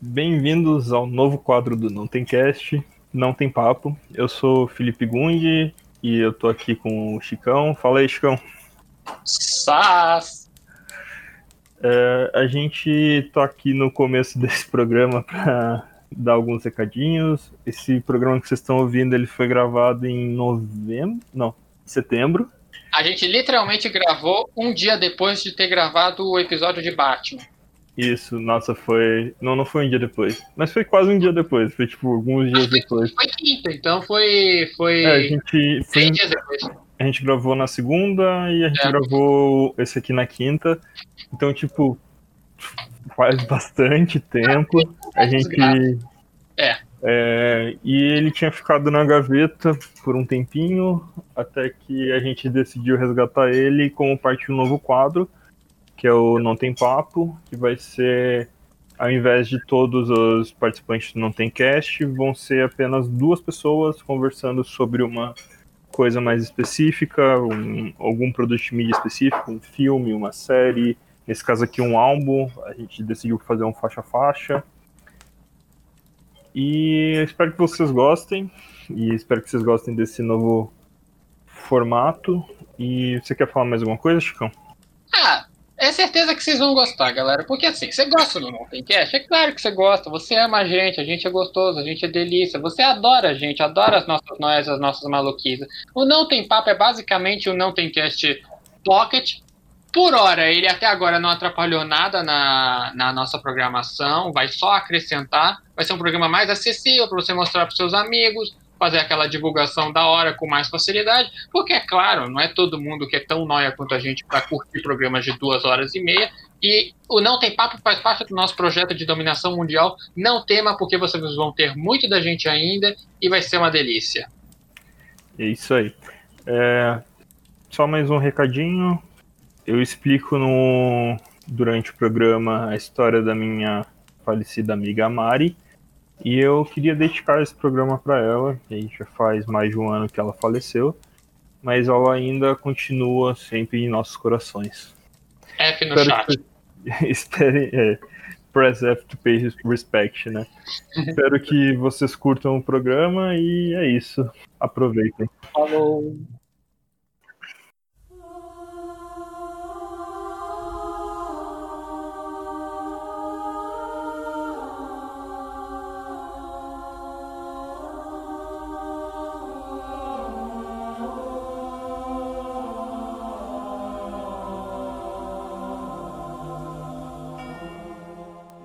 Bem-vindos ao novo quadro do Não Tem Cast, Não Tem Papo. Eu sou Felipe Gundi e eu tô aqui com o Chicão. Fala aí, Chicão. Sas! É, a gente tá aqui no começo desse programa para dar alguns recadinhos. Esse programa que vocês estão ouvindo, ele foi gravado em novembro, não, setembro. A gente literalmente gravou um dia depois de ter gravado o episódio de Batman. Isso, nossa, foi. Não, não foi um dia depois. Mas foi quase um dia depois. Foi tipo alguns dias foi, depois. Foi quinta, então foi. foi... É, a gente. Foi... Dias depois. A gente gravou na segunda e a gente É. gravou esse aqui na quinta. Então, tipo, faz bastante tempo. A gente. É. É, e ele tinha ficado na gaveta por um tempinho, até que a gente decidiu resgatar ele como parte de um novo quadro, que é o Não Tem Papo, que vai ser, ao invés de todos os participantes do Não Tem Cast, vão ser apenas duas pessoas conversando sobre uma coisa mais específica, um- algum produto de mídia específico, um filme, uma série, nesse caso aqui um álbum, a gente decidiu fazer um faixa-faixa. E eu espero que vocês gostem. E espero que vocês gostem desse novo formato. E você quer falar mais alguma coisa, Chicão? Ah, é certeza que vocês vão gostar, galera. Porque assim, você gosta do Cast? É claro que você gosta. Você ama a gente, a gente é gostoso, a gente é delícia. Você adora a gente, adora as nossas noias, as nossas maluquices. O Não Tem Papo é basicamente o Não Tem Cast Pocket. Por hora, ele até agora não atrapalhou nada na, na nossa programação, vai só acrescentar. Vai ser um programa mais acessível para você mostrar para seus amigos, fazer aquela divulgação da hora com mais facilidade, porque é claro, não é todo mundo que é tão nóia quanto a gente para curtir programas de duas horas e meia. E o Não Tem Papo faz parte do nosso projeto de dominação mundial. Não tema, porque vocês vão ter muito da gente ainda e vai ser uma delícia. É isso aí. É, Só mais um recadinho. Eu explico no... durante o programa a história da minha falecida amiga Mari. E eu queria dedicar esse programa para ela, que a gente já faz mais de um ano que ela faleceu. Mas ela ainda continua sempre em nossos corações. F no Espero chat. que- Espere, é, press F to pay respect, né? Espero que vocês curtam o programa e é isso. Aproveitem. Falou.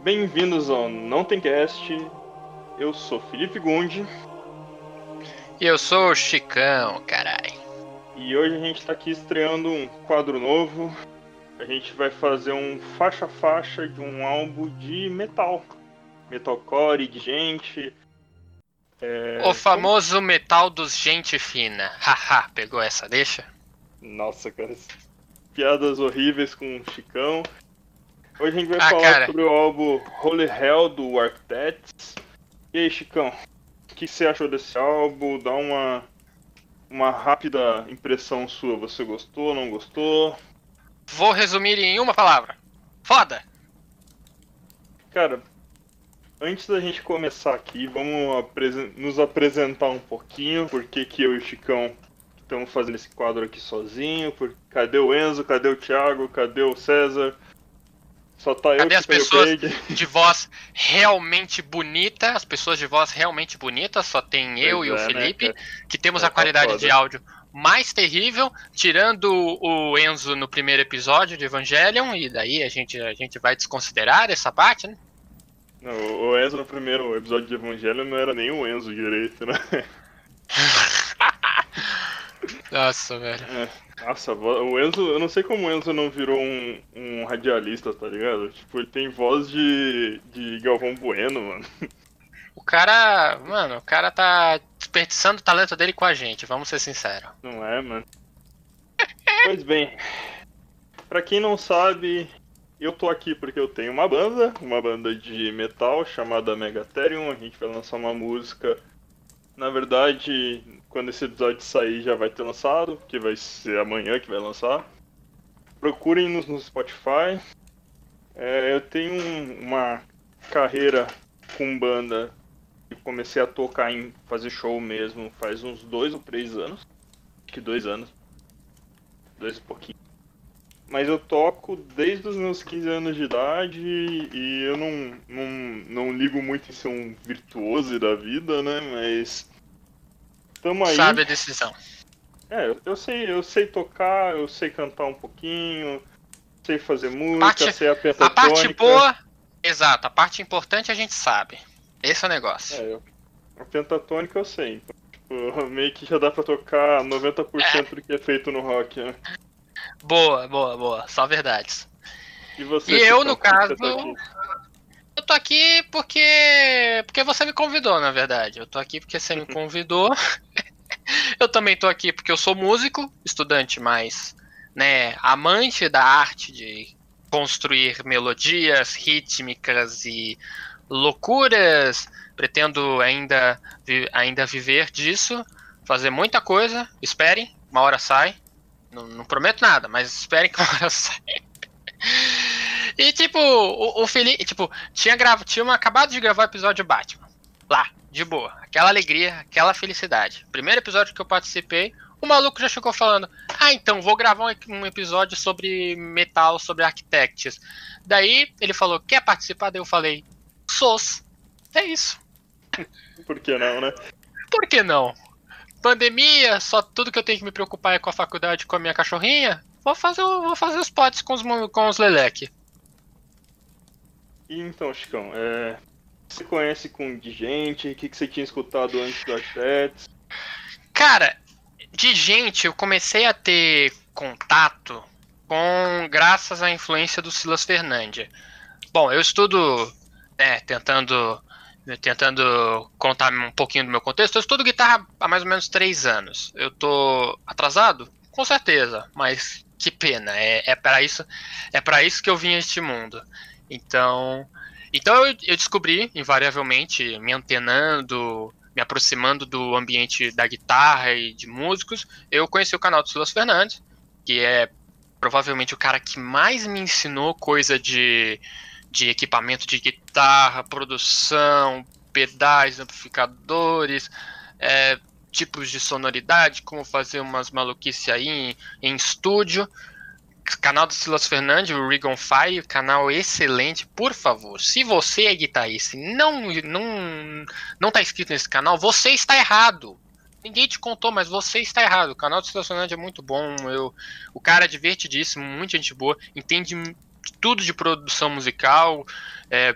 Bem-vindos ao Não Tem Cast. Eu sou Felipe Gundi E eu sou o Chicão, carai. e hoje a gente está aqui estreando um quadro novo. A gente vai fazer um faixa-faixa de um álbum de metal. Metalcore, de gente. É, O famoso metal dos gente fina. Haha, pegou essa, deixa? Nossa, cara. Piadas horríveis com o Chicão. Hoje a gente vai Ah, falar cara. sobre o álbum Holy Hell do Architects. E aí, Chicão, o que você achou desse álbum? Dá uma, uma rápida impressão sua. Você gostou, não gostou? Vou resumir em uma palavra. Foda! Cara, antes da gente começar aqui, vamos apresen- nos apresentar um pouquinho. Por que, que eu e o Chicão estamos fazendo esse quadro aqui sozinho? Por... Cadê o Enzo? Cadê o Thiago? Cadê o César? Só tá eu Cadê que as pessoas? De voz realmente bonita, as pessoas de voz realmente bonita, só tem eu Pois e o é, né, Felipe, cara? que temos É, a qualidade tá de foda. áudio mais terrível, tirando o Enzo no primeiro episódio de Evangelion, e daí a gente, a gente vai desconsiderar essa parte, né? Não, o Enzo no primeiro episódio de Evangelho não era nem o Enzo direito, né? Nossa, velho. Nossa, o Enzo, eu não sei como o Enzo não virou um, um radialista, tá ligado? Tipo, ele tem voz de, de Galvão Bueno, mano. O cara, mano, o cara tá desperdiçando o talento dele com a gente, vamos ser sinceros. Não é, mano? pois bem, pra quem não sabe, eu tô aqui porque eu tenho uma banda, uma banda de metal chamada Megatherium. A gente vai lançar uma música. Na verdade, quando esse episódio sair já vai ter lançado, que vai ser amanhã que vai lançar. Procurem-nos no Spotify. É, eu tenho um- uma carreira com banda e comecei a tocar em fazer show mesmo faz uns dois ou três anos. Acho que dois anos. Dois e pouquinho. Mas eu toco desde os meus 15 anos de idade e eu não, não, não ligo muito em ser um virtuoso da vida, né? Mas. Tamo aí. Sabe a decisão. É, eu- eu sei, eu sei tocar, eu sei cantar um pouquinho, sei fazer música, Parte- sei a A parte boa, exato, a parte importante a gente sabe. Esse é o negócio. É, eu- a pentatônica eu sei. Então, tipo, meio que já dá pra tocar 90% do que é feito no rock, né? Boa, boa, boa. Só verdades. E você? E eu, no que caso, tá tô aqui porque. Porque você me convidou, na verdade. Eu tô aqui porque você me convidou. eu também tô aqui porque eu sou músico, estudante, mas, né, amante da arte de construir melodias rítmicas e loucuras. Pretendo ainda, ainda viver disso, fazer muita coisa. Esperem, uma hora sai. Não, não prometo nada, mas esperem que uma hora sai. E tipo, o, o Felipe, tipo, tinha, grava, tinha uma- acabado de gravar o episódio Batman. Lá, de boa. Aquela alegria, aquela felicidade. Primeiro episódio que eu participei, o maluco já chegou falando: Ah, então, vou gravar um, episódio sobre metal, sobre architects. Daí ele falou: Quer participar? Daí eu falei: Sos. É isso. Por que não, né? Por que não? Pandemia, só tudo que eu tenho que me preocupar é com a faculdade com a minha cachorrinha. Vou fazer, vou fazer os potes com os, com os leleque. E então, Chicão, é... você conhece com de gente? O que, que você tinha escutado antes do Arquitetos? Cara, de gente, eu comecei a ter contato com graças à influência do Silas Fernandes. Bom, eu estudo, né, tentando tentando contar um pouquinho do meu contexto. Eu estudo guitarra há mais ou menos três anos. Eu tô atrasado, com certeza, mas que pena. É, é para isso, é para isso que eu vim a este mundo. Então, então eu, eu descobri invariavelmente me antenando me aproximando do ambiente da guitarra e de músicos, eu conheci o canal do Silas Fernandes, que é provavelmente o cara que mais me ensinou coisa de, de equipamento de guitarra, produção, pedais, amplificadores, é, tipos de sonoridade, como fazer umas maluquices aí em, em estúdio. Canal do Silas Fernandes, o Rig on Fire, canal excelente, por favor. Se você é guitarrista e não, não, não tá inscrito nesse canal, você está errado. Ninguém te contou, mas você está errado. O canal do Silas Fernandes é muito bom. Eu, o cara é divertidíssimo, muita gente boa, entende tudo de produção musical. É,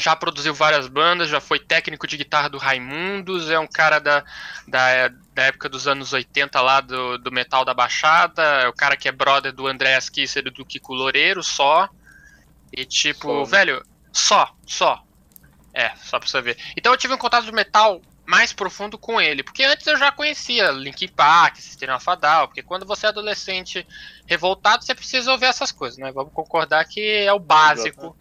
já produziu várias bandas, já foi técnico de guitarra do Raimundos, é um cara da, da, da época dos anos 80 lá do, do Metal da Baixada, é o cara que é brother do André Kisser e do Kiko Loureiro, só. E tipo, Só, né? velho, só, só. É, só pra você ver. Então eu tive um contato de metal mais profundo com ele, porque antes eu já conhecia Linkin Park, System of a Down, porque quando você é adolescente revoltado, você precisa ouvir essas coisas, né? Vamos concordar que é o básico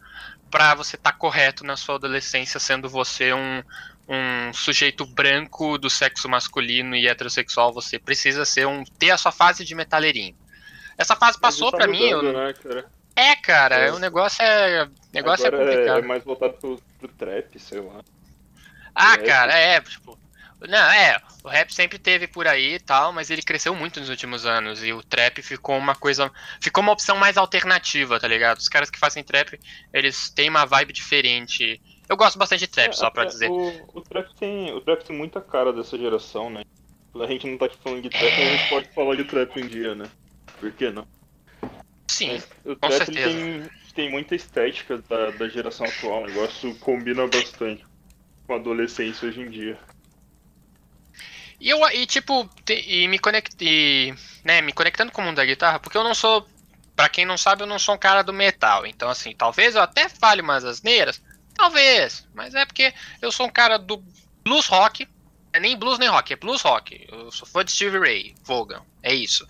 para você estar correto na sua adolescência, sendo você um, um sujeito branco do sexo masculino e heterossexual, você precisa ser um ter a sua fase de metaleirinho. Essa fase passou Mas tá pra mim. eu- né, cara? É, cara, É. o negócio é. O negócio Agora é complicado. é mais voltado pro, pro trap, sei lá. Ah, rap. cara, é, tipo. Não, é, o rap sempre teve por aí e tal, mas ele cresceu muito nos últimos anos. E o trap ficou uma coisa. Ficou uma opção mais alternativa, tá ligado? Os caras que fazem trap, eles têm uma vibe diferente. Eu gosto bastante de trap, É, só pra até dizer. O, o, trap tem, o trap tem muita cara dessa geração, né? A gente não tá aqui falando de trap, mas a gente pode falar de trap um dia, né? Por que não? Sim, Mas o com trap certeza. tem, tem muita estética da, da geração atual. O negócio combina bastante com a adolescência hoje em dia. E eu, e tipo, e me conectei, né, me conectando com o mundo da guitarra, porque eu não sou, pra quem não sabe, eu não sou um cara do metal. Então, assim, talvez eu até fale umas asneiras, talvez, mas é porque eu sou um cara do blues rock, é nem blues nem rock, é blues rock. Eu sou fã de Stevie Ray, Vaughan, é isso.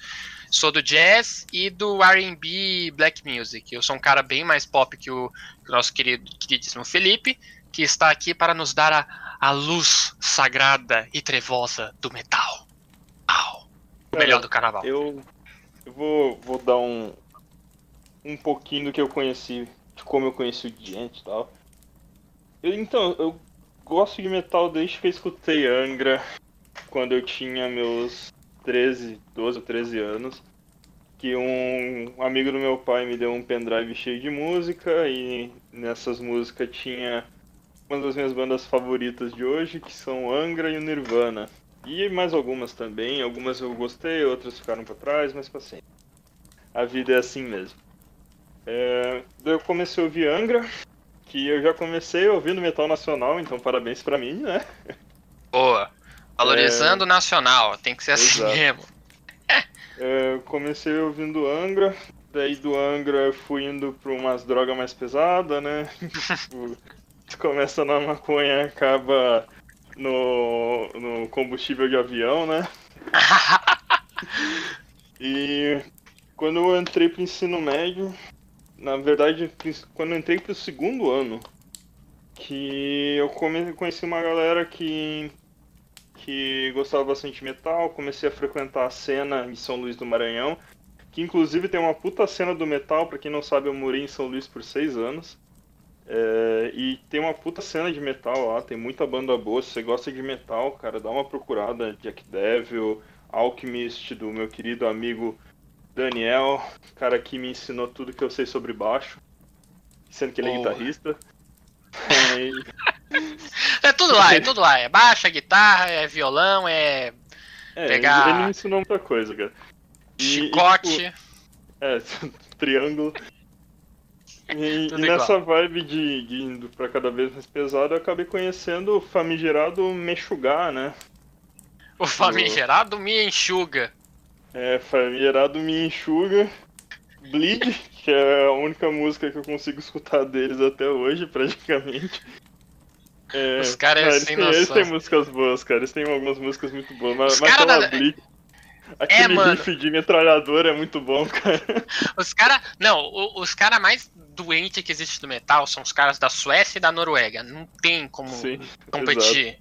Sou do jazz e do R&B black music. Eu sou um cara bem mais pop que o, que o nosso querido, queridíssimo Felipe, que está aqui para nos dar a, a luz sagrada e trevosa do metal. Au. O Cara, melhor do carnaval. Eu, eu vou, vou dar um, um pouquinho do que eu conheci, de como eu conheci o Diante e tal. Eu, então, eu gosto de metal desde que eu escutei Angra, quando eu tinha meus 13, 12 ou 13 anos. Que um amigo do meu pai me deu um pendrive cheio de música e nessas músicas tinha uma das minhas bandas favoritas de hoje, que são Angra e o Nirvana. E mais algumas também, algumas eu gostei, outras ficaram para trás, mas passei. A vida é assim mesmo. É, eu comecei a ouvir Angra, que eu já comecei ouvindo metal nacional, então parabéns pra mim, né? Boa. Valorizando o nacional, tem que ser assim Exato. mesmo. É, eu comecei ouvindo Angra, daí do Angra eu fui indo pra umas drogas mais pesadas, né? Tu começa na maconha acaba no, no combustível de avião, né? E quando eu entrei pro ensino médio, na verdade, quando eu entrei pro segundo ano, que eu come- conheci uma galera que, que gostava bastante de metal, comecei a frequentar a cena em São Luís do Maranhão, que inclusive tem uma puta cena do metal, pra quem não sabe, eu morei em São Luís por seis anos. É, e tem uma puta cena de metal lá, tem muita banda boa. Se você gosta de metal, cara, dá uma procurada. Jack Devil, Alchemist, do meu querido amigo Daniel, cara que me ensinou tudo que eu sei sobre baixo, sendo que ele é Boa. guitarrista. E, É tudo lá, é tudo lá. É baixa, guitarra, é violão, é é, Pegar- ele me ensinou muita coisa, cara. E- e, chicote. tipo, é, triângulo. E, e nessa vibe de, de indo pra cada vez mais pesado, eu acabei conhecendo o famigerado Mexugar, né? O famigerado me enxuga. É, famigerado Me Enxuga, Bleed, que é a única música que eu consigo escutar deles até hoje, praticamente. É, Os caras ah, eles, sem eles noção. têm músicas boas, cara. Eles têm algumas músicas muito boas. Mas, Os mas cara da- Bleed, aquele mano. riff de metralhadora é muito bom, cara. Os caras. Não, os caras mais doentes que existe do metal são os caras da Suécia e da Noruega. Não tem como Sim, exato. competir.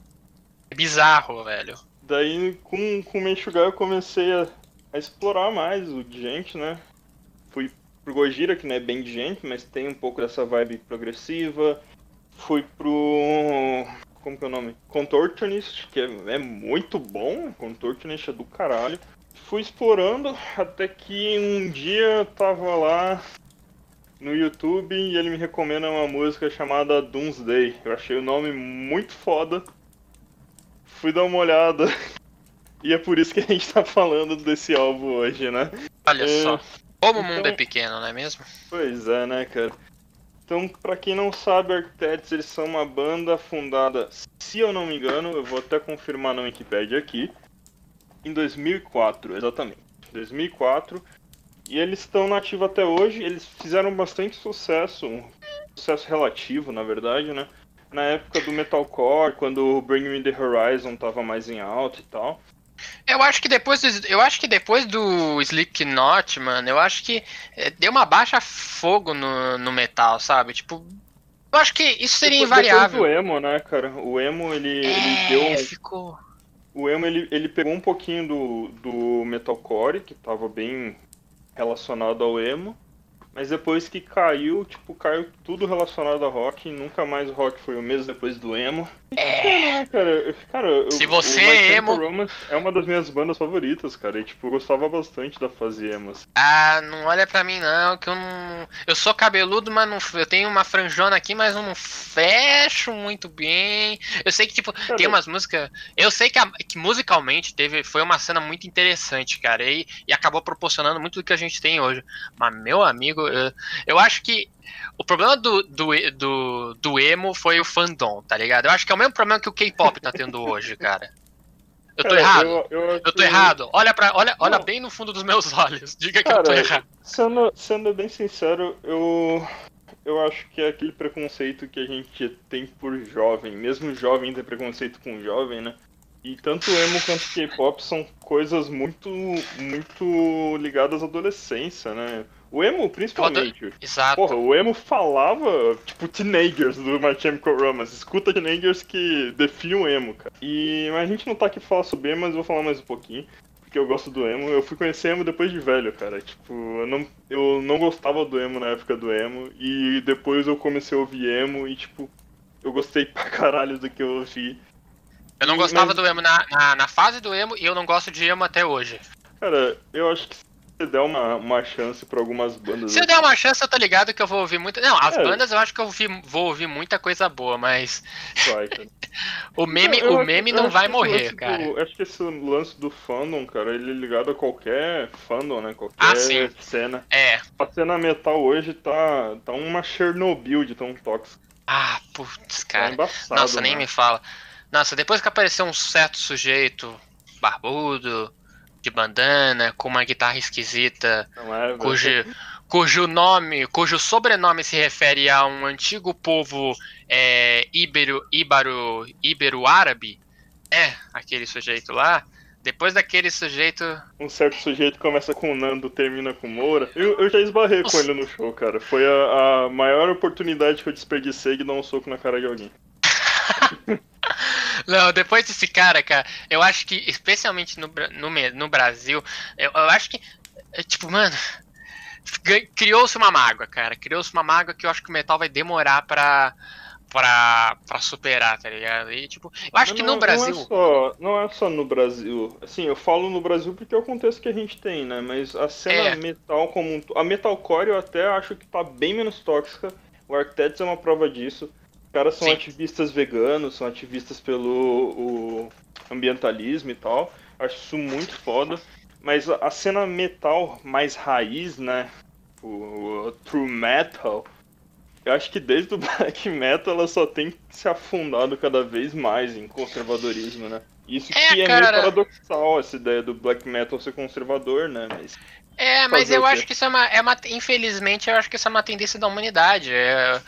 É bizarro, velho. Daí, com, com o Menchugar, eu comecei a, a explorar mais o Djent, né? Fui pro Gojira, que não é bem Djent, mas tem um pouco dessa vibe progressiva. Fui pro... como que é o nome? Contortionist, que é, é muito bom. Contortionist é do caralho. Fui explorando até que um dia eu tava lá no YouTube e ele me recomenda uma música chamada Doomsday. Eu achei o nome muito foda. Fui dar uma olhada. E é por isso que a gente tá falando desse álbum hoje, né? Olha É, só. Como o então- mundo é pequeno, não é mesmo? Pois é, né, cara? Então, pra quem não sabe, Architects, eles são uma banda fundada, se eu não me engano, eu vou até confirmar na Wikipedia aqui, em 2004, exatamente. 2004. E eles estão nativos até hoje, eles fizeram bastante sucesso, um sucesso relativo, na verdade, né? Na época do metalcore, quando o Bring Me The Horizon tava mais em alta e tal. Eu acho que depois do, eu acho que depois do Slipknot, mano, eu acho que é, deu uma baixa fogo no, no metal, sabe? Tipo, eu acho que isso seria Depois- invariável. Depois do emo, né, cara? O emo, ele, ele é, deu um ficou. O emo ele, ele pegou um pouquinho do, do metalcore, que tava bem relacionado ao emo, mas depois que caiu, tipo, caiu tudo relacionado a rock, e nunca mais o rock foi o mesmo depois do emo. É, cara, eu- cara, eu- Se o você My é emo- Romance é uma das minhas bandas favoritas, cara, e tipo, eu gostava bastante da fase emo. assim. Ah, não olha pra mim não, que eu não. Eu sou cabeludo, mas não. Eu tenho uma franjona aqui, mas eu não fecho muito bem. Eu sei que, tipo, tem umas músicas. Eu sei que, a- que musicalmente teve, foi uma cena muito interessante, cara. E, e acabou proporcionando muito do que a gente tem hoje. Mas, meu amigo, eu, eu acho que. O problema do, do, do, do emo foi o fandom, tá ligado? Eu acho que é o mesmo problema que o K-pop tá tendo hoje, cara. Eu tô Cara, errado. Eu, eu, Eu tô errado. Olha, pra, olha, olha Não. bem no fundo dos meus olhos. Diga que eu tô Cara, errado. Sendo, sendo bem sincero, eu, eu acho que é aquele preconceito que a gente tem por jovem, mesmo jovem ter preconceito com jovem, né? E tanto emo quanto K-pop são coisas muito, muito ligadas à adolescência, né? O emo, principalmente. Exato. Porra, o emo falava, tipo, teenagers do My Chemical Romance. Escuta teenagers que definiam o emo, cara. E mas a gente não tá aqui pra falar sobre emo, mas eu vou falar mais um pouquinho. Porque eu gosto do emo. Eu fui conhecer emo depois de velho, cara. Tipo, eu não, eu não gostava do emo na época do emo. E depois eu comecei a ouvir emo e, tipo, eu gostei pra caralho do que eu ouvi. Eu não gostava mas- do emo na, na, na fase do emo e eu não gosto de emo até hoje. Cara, eu acho que você der uma, uma chance pra algumas bandas. Se eu der uma chance, eu tô ligado que eu vou ouvir muita. Não, as É. bandas eu acho que eu ouvi- vou ouvir muita coisa boa, mas vai, cara. o meme, Eu- eu o acho- meme eu não acho vai morrer, cara. do- acho que esse lance do fandom, cara, ele é ligado a qualquer fandom, né? Qualquer Ah, sim. cena. É. A cena metal hoje tá, tá uma Chernobyl de tão tóxica. Ah, putz, Tá cara. embaçado. Nossa, nem né? me fala. Nossa, depois que apareceu um certo sujeito barbudo, de bandana, com uma guitarra esquisita, é, cujo, cujo nome, cujo sobrenome se refere a um antigo povo é, íbero, íbaro, íbero-árabe, é, aquele sujeito lá. Depois daquele sujeito. Um certo sujeito começa com Nando, termina com Moura. Eu, eu já esbarrei com Nossa. ele no show, cara. Foi a, a maior oportunidade que eu desperdicei de dar um soco na cara de alguém. Não, depois desse cara, cara, eu acho que, especialmente no, no, no Brasil, eu, eu acho que, é, tipo, mano, criou-se uma mágoa, cara. Criou-se uma mágoa que eu acho que o metal vai demorar pra, pra, pra superar, tá ligado? E, tipo, eu acho Mas que não- no Brasil. Não é, só, não é só no Brasil. Assim, eu falo no Brasil porque é o contexto que a gente tem, né? Mas a cena É. metal como um A metalcore eu até acho que tá bem menos tóxica. O Architects é uma prova disso. Os caras são Sim. ativistas veganos, são ativistas pelo o ambientalismo e tal. Acho isso muito foda. Mas a, cena metal mais raiz, né? O, o true metal. Eu acho que desde o black metal ela só tem se afundado cada vez mais em conservadorismo, né? Isso É, que é cara. meio paradoxal, essa ideia do black metal ser conservador, né? Mas É, mas eu acho que isso é uma, é uma. Infelizmente, eu acho que isso é uma tendência da humanidade. É,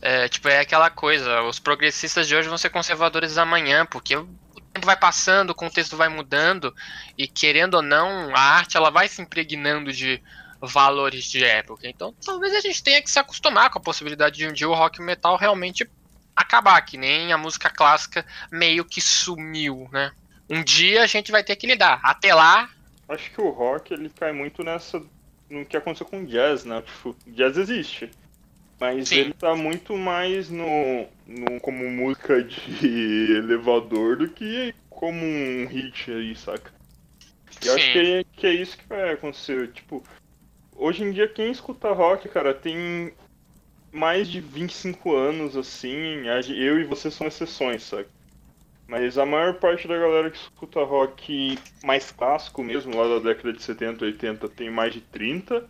é, tipo, é aquela coisa. Os progressistas de hoje vão ser conservadores amanhã, porque o tempo vai passando, o contexto vai mudando, e querendo ou não, a arte ela vai se impregnando de valores de época. Então, talvez a gente tenha que se acostumar com a possibilidade de um dia o rock metal realmente acabar, que nem a música clássica meio que sumiu, né? Um dia a gente vai ter que lidar. Até lá, acho que o rock ele cai muito nessa. no que aconteceu com o jazz, né? Tipo, jazz existe. Mas Sim. ele tá muito mais no, no como música de elevador do que como um hit aí, saca? E eu acho que é, que é isso que vai acontecer. Tipo, hoje em dia quem escuta rock, cara, tem mais de 25 anos, assim. Eu e você são exceções, saca? Mas a maior parte da galera que escuta rock mais clássico mesmo, lá da década de 70, 80, tem mais de 30.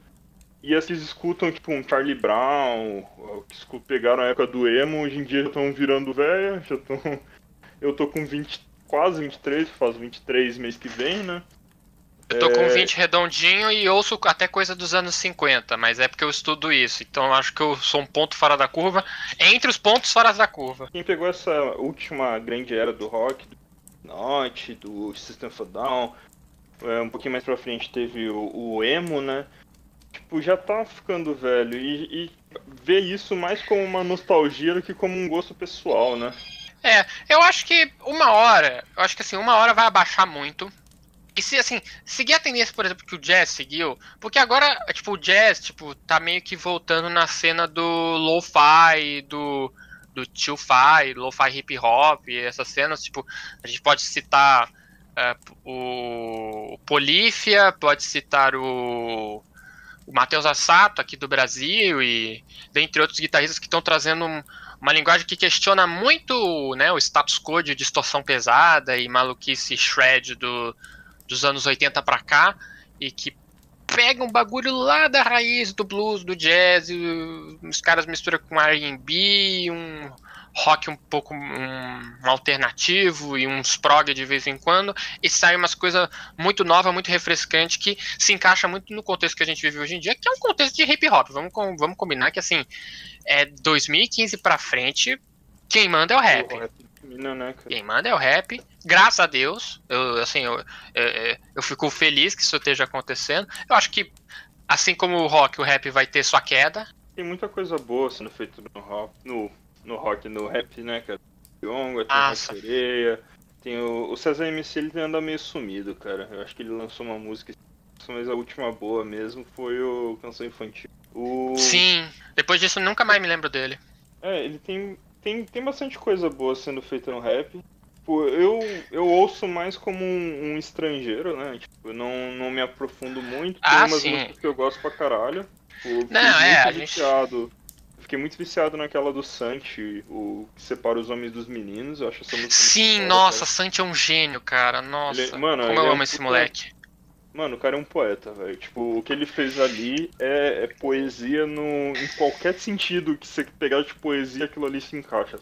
E as que escutam, tipo, um Charlie Brown, que pegaram a época do emo, hoje em dia já estão virando velha, já estão... Eu tô com 20, quase 23, faço 23 mês que vem, né? Eu tô com É. 20 redondinho e ouço até coisa dos anos 50, mas é porque eu estudo isso. Então eu acho que eu sou um ponto fora da curva, entre os pontos fora da curva. Quem pegou essa última grande era do rock, do Note, do System of Down, é, um pouquinho mais pra frente teve o, o emo, né? Tipo, já tá ficando velho e, e ver isso mais como uma nostalgia do que como um gosto pessoal, né? É, eu acho que uma hora, eu acho que assim, uma hora vai abaixar muito. E se assim, seguir a tendência, por exemplo, que o jazz seguiu, porque agora, tipo, o jazz, tipo, tá meio que voltando na cena do lo-fi, do do chill-fi, lo-fi hip hop, essas cenas, tipo, a gente pode citar é, o, o Polífia, pode citar o o Matheus Assato aqui do Brasil e dentre outros guitarristas que estão trazendo um- uma linguagem que questiona muito né, o status quo de distorção pesada e maluquice shred do, dos anos 80 pra cá e que pega um bagulho lá da raiz do blues, do jazz, os caras misturam com R&B, um rock um pouco um, alternativo e uns prog de vez em quando e sai umas coisas muito nova, muito refrescante que se encaixa muito no contexto que a gente vive hoje em dia, que é um contexto de hip hop. Vamos, vamos combinar que assim, é 2015 pra frente, quem manda é o rap. Né? Quem manda é o rap. Graças a Deus, eu assim, eu, eu, eu fico feliz que isso esteja acontecendo. Eu acho que assim como o rock, o rap vai ter sua queda. Tem muita coisa boa sendo feita no rock, no, no rock, no rap, né, cara? Yonga, tem Nossa. o Rock Sereia, tem o, o César MC, ele anda meio sumido, cara. Eu acho que ele lançou uma música, mas a última boa mesmo foi o Canção Infantil. O... Sim. Depois disso, nunca mais me lembro dele. É, ele tem tem, tem bastante coisa boa sendo feita no rap. Tipo, eu, eu ouço mais como um, um estrangeiro, né? Tipo, eu não, não me aprofundo muito. Tem Ah, umas sim. músicas que eu gosto pra caralho. Tipo, Não, é, a gente- viciado. Fiquei muito viciado naquela do Santi, o que separa os homens dos meninos. Eu acho essa música Sim, foda, nossa, cara. Santi é um gênio, cara. Nossa, Ele- mano, como ele eu é amo um esse puta- moleque. Mano, o cara é um poeta, velho. Tipo, o que ele fez ali é, é poesia no, em qualquer sentido que você pegar de poesia, aquilo ali se encaixa.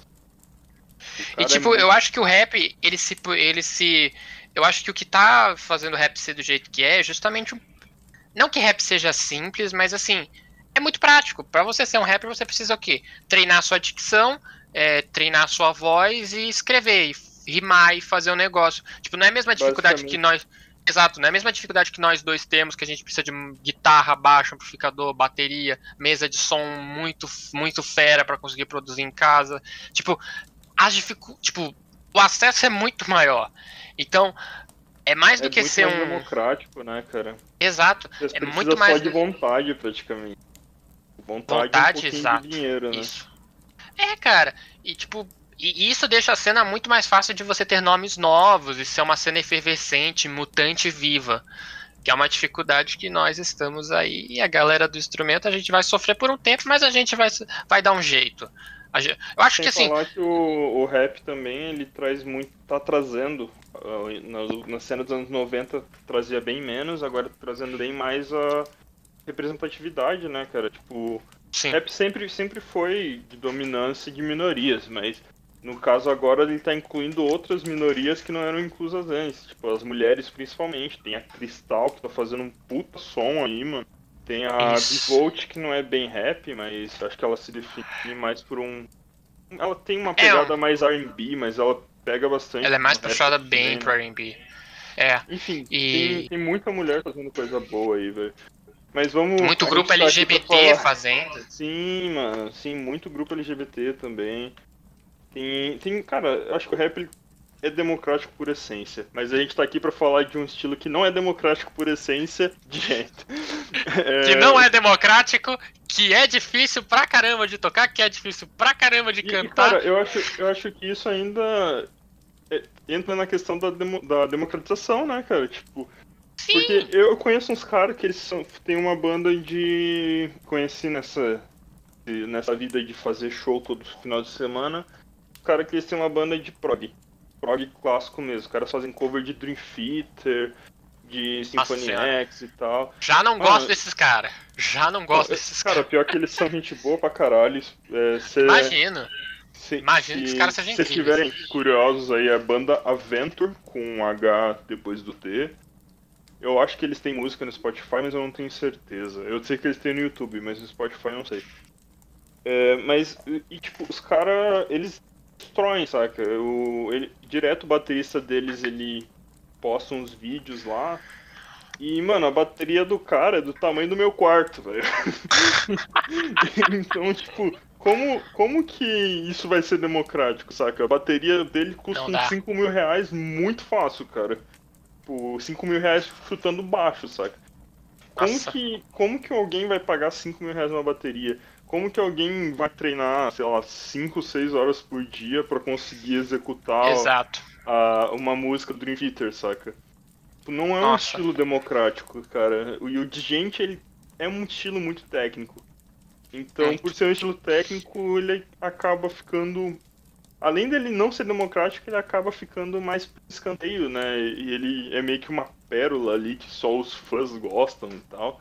E é tipo, muito- eu acho que o rap, ele se. ele se. Eu acho que o que tá fazendo o rap ser do jeito que é é justamente um. Não que rap seja simples, mas assim, é muito prático. Pra você ser um rapper, você precisa o quê? Treinar sua dicção, é, treinar sua voz e escrever, e rimar e fazer um negócio. Tipo, não é a mesma dificuldade que nós. Exato, não é a mesma dificuldade que nós dois temos, que a gente precisa de guitarra, baixo, amplificador, bateria, mesa de som muito, muito fera pra conseguir produzir em casa. Tipo, as dificu... tipo, o acesso é muito maior. Então, é mais do é que ser um. democrático, né, cara? Exato. Você É muito só mais de do- vontade, praticamente. Vontade, Vontade, e um exato. dinheiro, né? Isso. É, cara. E tipo, e isso deixa a cena muito mais fácil de você ter nomes novos e ser uma cena efervescente, mutante viva. Que é uma dificuldade que nós estamos aí. E a galera do instrumento a gente vai sofrer por um tempo, mas a gente vai, vai dar um jeito. Eu acho Sem que assim. falar que o, o rap também, ele traz muito, tá trazendo, ah, na, na cena dos anos 90 trazia bem menos, agora tá trazendo bem mais a representatividade, né, cara? Tipo, Sim. rap sempre, sempre foi de dominância de minorias, mas no caso agora ele tá incluindo outras minorias que não eram inclusas antes, tipo as mulheres principalmente. Tem a Cristal que tá fazendo um puta som aí, mano. Tem a. Bivolt que não é bem rap, mas acho que ela se define mais por um. Ela tem uma É, pegada mais RB, mas ela pega bastante. Ela é mais puxada bem né? pro R&B. É. Enfim, E- tem, tem muita mulher fazendo coisa boa aí, velho. Mas vamos. Muito grupo tá LGBT fazendo. Sim, mano, sim, muito grupo LGBT também. Tem, tem, cara, eu acho que o rap é democrático por essência, mas a gente tá aqui pra falar de um estilo que não é democrático por essência, direto. Que não é democrático, que é difícil pra caramba de tocar, que é difícil pra caramba de e, cantar. cara, eu acho, eu acho que isso ainda é- entra na questão da, demo- da democratização, né, cara? Tipo, Sim. Porque eu conheço uns caras que eles são, tem uma banda de. Conheci nessa, nessa vida de fazer show todo final de semana. Os caras que eles têm uma banda de prog. Prog clássico mesmo. Os caras fazem cover de Dream Theater, de Symphony. X e tal. Já não Mano, gosto desses caras. Já não gosto desses Cara, caras. pior que eles são gente boa pra caralho. É, cê- Imagino. se, imagina que os caras sejam Se estiverem curiosos aí, é a banda Aventure, com um H depois do T. Eu acho que eles têm música no Spotify, mas eu não tenho certeza. Eu sei que eles têm no YouTube, mas no Spotify eu não sei. É, mas, e, tipo, os caras, eles destroem, saca? O, ele, direto o baterista deles, ele posta uns vídeos lá. E, mano, a bateria do cara é do tamanho do meu quarto, velho. então, tipo, como, como que isso vai ser democrático, saca? A bateria dele custa uns dá. 5 mil reais muito fácil, cara. Tipo, 5 mil reais chutando baixo, saca? Como Nossa. que, como que alguém vai pagar 5 mil reais numa bateria? Como que alguém vai treinar, sei lá, 5, 6 horas por dia pra conseguir executar Exato. a- uma música do Dream Theater, saca? Tipo, Não é um Nossa. estilo democrático, cara. E o de gente, ele é um estilo muito técnico. Então, Muito. por ser um estilo técnico, ele acaba ficando. Além dele não ser democrático, ele acaba ficando mais pro escanteio, né? E ele é meio que uma pérola ali que só os fãs gostam e tal.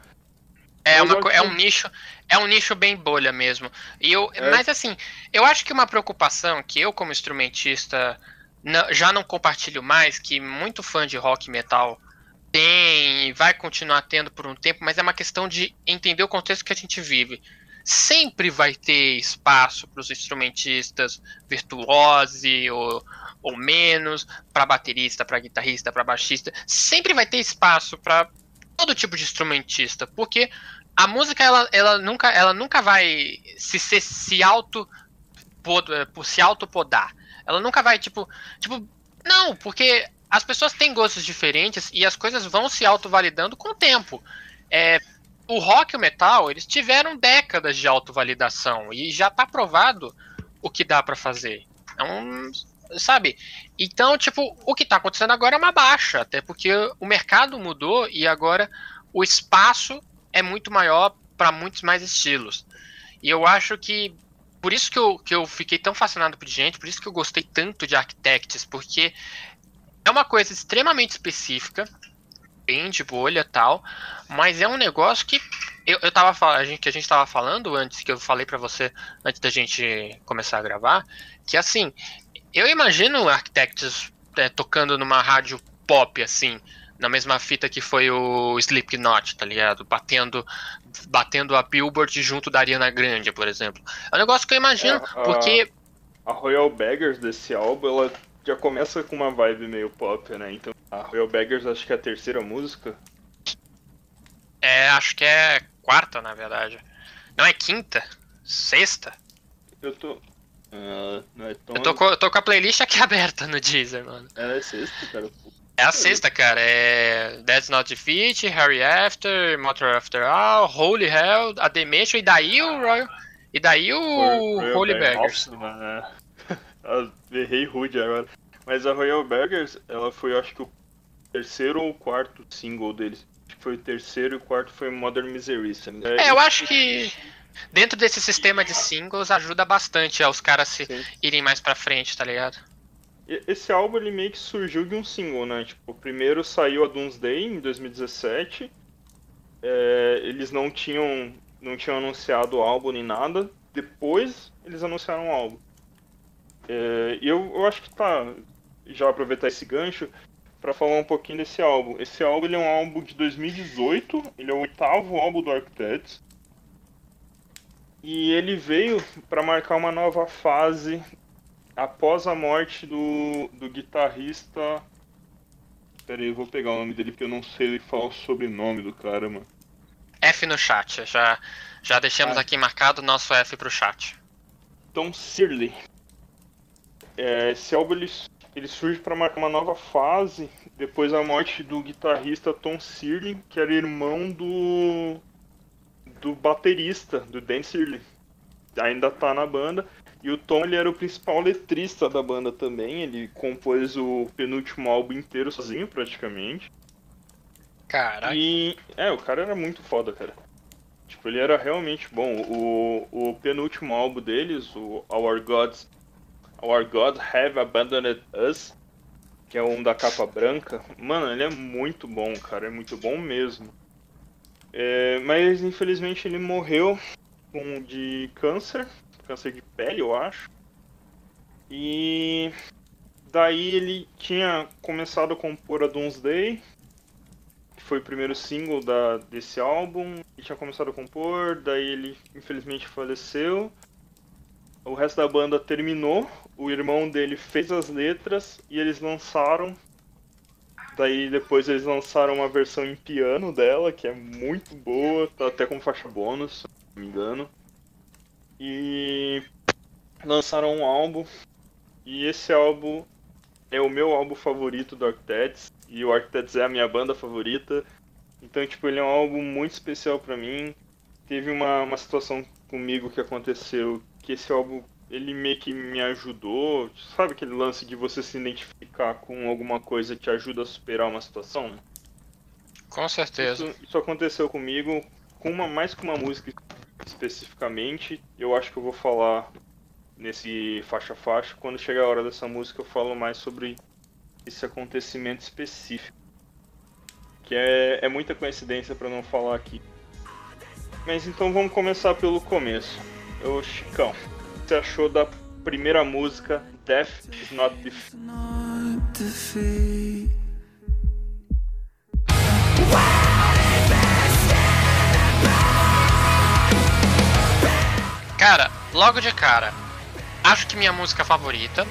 É, uma, é um nicho, é um nicho bem bolha mesmo. E eu, É. Mas assim, eu acho que uma preocupação que eu, como instrumentista, não- já não compartilho mais, que muito fã de rock e metal tem e vai continuar tendo por um tempo, mas é uma questão de entender o contexto que a gente vive. Sempre vai ter espaço para os instrumentistas virtuosos ou, ou menos, para baterista, para guitarrista, para baixista. Sempre vai ter espaço para todo tipo de instrumentista, porque a música ela, ela nunca ela nunca vai se se, se auto eh, por se autopodar. Ela nunca vai tipo tipo não, porque as pessoas têm gostos diferentes e as coisas vão se autovalidando com o tempo. É, o rock e o metal, eles tiveram décadas de autovalidação e já está provado o o que dá para fazer. É um. Sabe? Então, tipo, o que tá acontecendo agora é uma baixa, até porque o mercado mudou e agora o espaço é muito maior para muitos mais estilos. E eu acho que por isso que eu, que eu fiquei tão fascinado por gente, por isso que eu gostei tanto de Architects, porque é uma coisa extremamente específica, bem de bolha tal, mas é um negócio que eu, eu tava a gente, que a gente tava falando antes, que eu falei para você antes da gente começar a gravar, que assim, eu imagino Architects é, tocando numa rádio pop, assim, na mesma fita que foi o Slipknot, tá ligado? Batendo, batendo a Billboard junto da Ariana Grande, por exemplo. É um negócio que eu imagino, é, porque. A Royal Beggars desse álbum, ela já começa com uma vibe meio pop, né? Então, a Royal Beggars acho que é a terceira música. É, acho que é quarta, na verdade. Não é quinta? Sexta? Eu tô. Uh, não é tão... eu, tô com, eu tô com a playlist aqui aberta no Deezer, mano. É, é sexta, cara. É a sexta, cara. É Dead's Not Defeat, Harry After, Motor After All, Holy Hell, a Dementia e daí o Royal. E daí o Royal Holy Beggars. Né? Errei rude agora. Mas a Royal Beggars, ela foi acho que o terceiro ou quarto single deles. Acho que foi o terceiro e o quarto foi Modern Misery. É, eu acho que dentro desse sistema de singles ajuda bastante aos caras se Sim. irem mais pra frente, tá ligado? Esse álbum ele meio que surgiu de um single, né? Tipo, o primeiro saiu a Doomsday em 2017. É, eles não tinham, não tinham anunciado o álbum nem nada. Depois eles anunciaram o álbum. É, eu, eu acho que tá. Já aproveitar esse gancho para falar um pouquinho desse álbum. Esse álbum ele é um álbum de 2018, ele é o oitavo álbum do Architects. E ele veio para marcar uma nova fase após a morte do, do guitarrista. Pera aí, eu vou pegar o nome dele porque eu não sei falar o sobrenome do cara, mano. F no chat, já, já deixamos ah. aqui marcado o nosso F pro chat. Tom Sirley. É, esse álbum ele, ele surge para marcar uma nova fase depois da morte do guitarrista Tom Sirley, que era irmão do do baterista, do Dan Sirley. Ainda tá na banda. E o Tom ele era o principal letrista da banda também. Ele compôs o penúltimo álbum inteiro sozinho, praticamente. Caraca. E. É, o cara era muito foda, cara. Tipo, ele era realmente bom. O, o penúltimo álbum deles, o Our Gods. Our God Have Abandoned Us, que é um da capa branca. Mano, ele é muito bom, cara. É muito bom mesmo. É, mas infelizmente ele morreu com, de câncer câncer de pele, eu acho. E daí ele tinha começado a compor a Doomsday, que foi o primeiro single da, desse álbum. Ele tinha começado a compor, daí ele infelizmente faleceu. O resto da banda terminou, o irmão dele fez as letras e eles lançaram. Daí depois eles lançaram uma versão em piano dela, que é muito boa, tá até com faixa bônus, se não me engano. E lançaram um álbum. E esse álbum é o meu álbum favorito do Architects. E o Architects é a minha banda favorita. Então, tipo, ele é um álbum muito especial para mim. Teve uma, uma situação comigo que aconteceu que esse álbum ele meio que me ajudou. Sabe aquele lance de você se identificar com alguma coisa que te ajuda a superar uma situação? Com certeza. Isso, isso aconteceu comigo com uma mais com uma música especificamente, eu acho que eu vou falar nesse faixa faixa. Quando chegar a hora dessa música, eu falo mais sobre esse acontecimento específico. Que é, é muita coincidência para não falar aqui. Mas então vamos começar pelo começo. Ô Chicão, você achou da primeira música, Death is Not Defeat? Cara, logo de cara, acho que minha música favorita,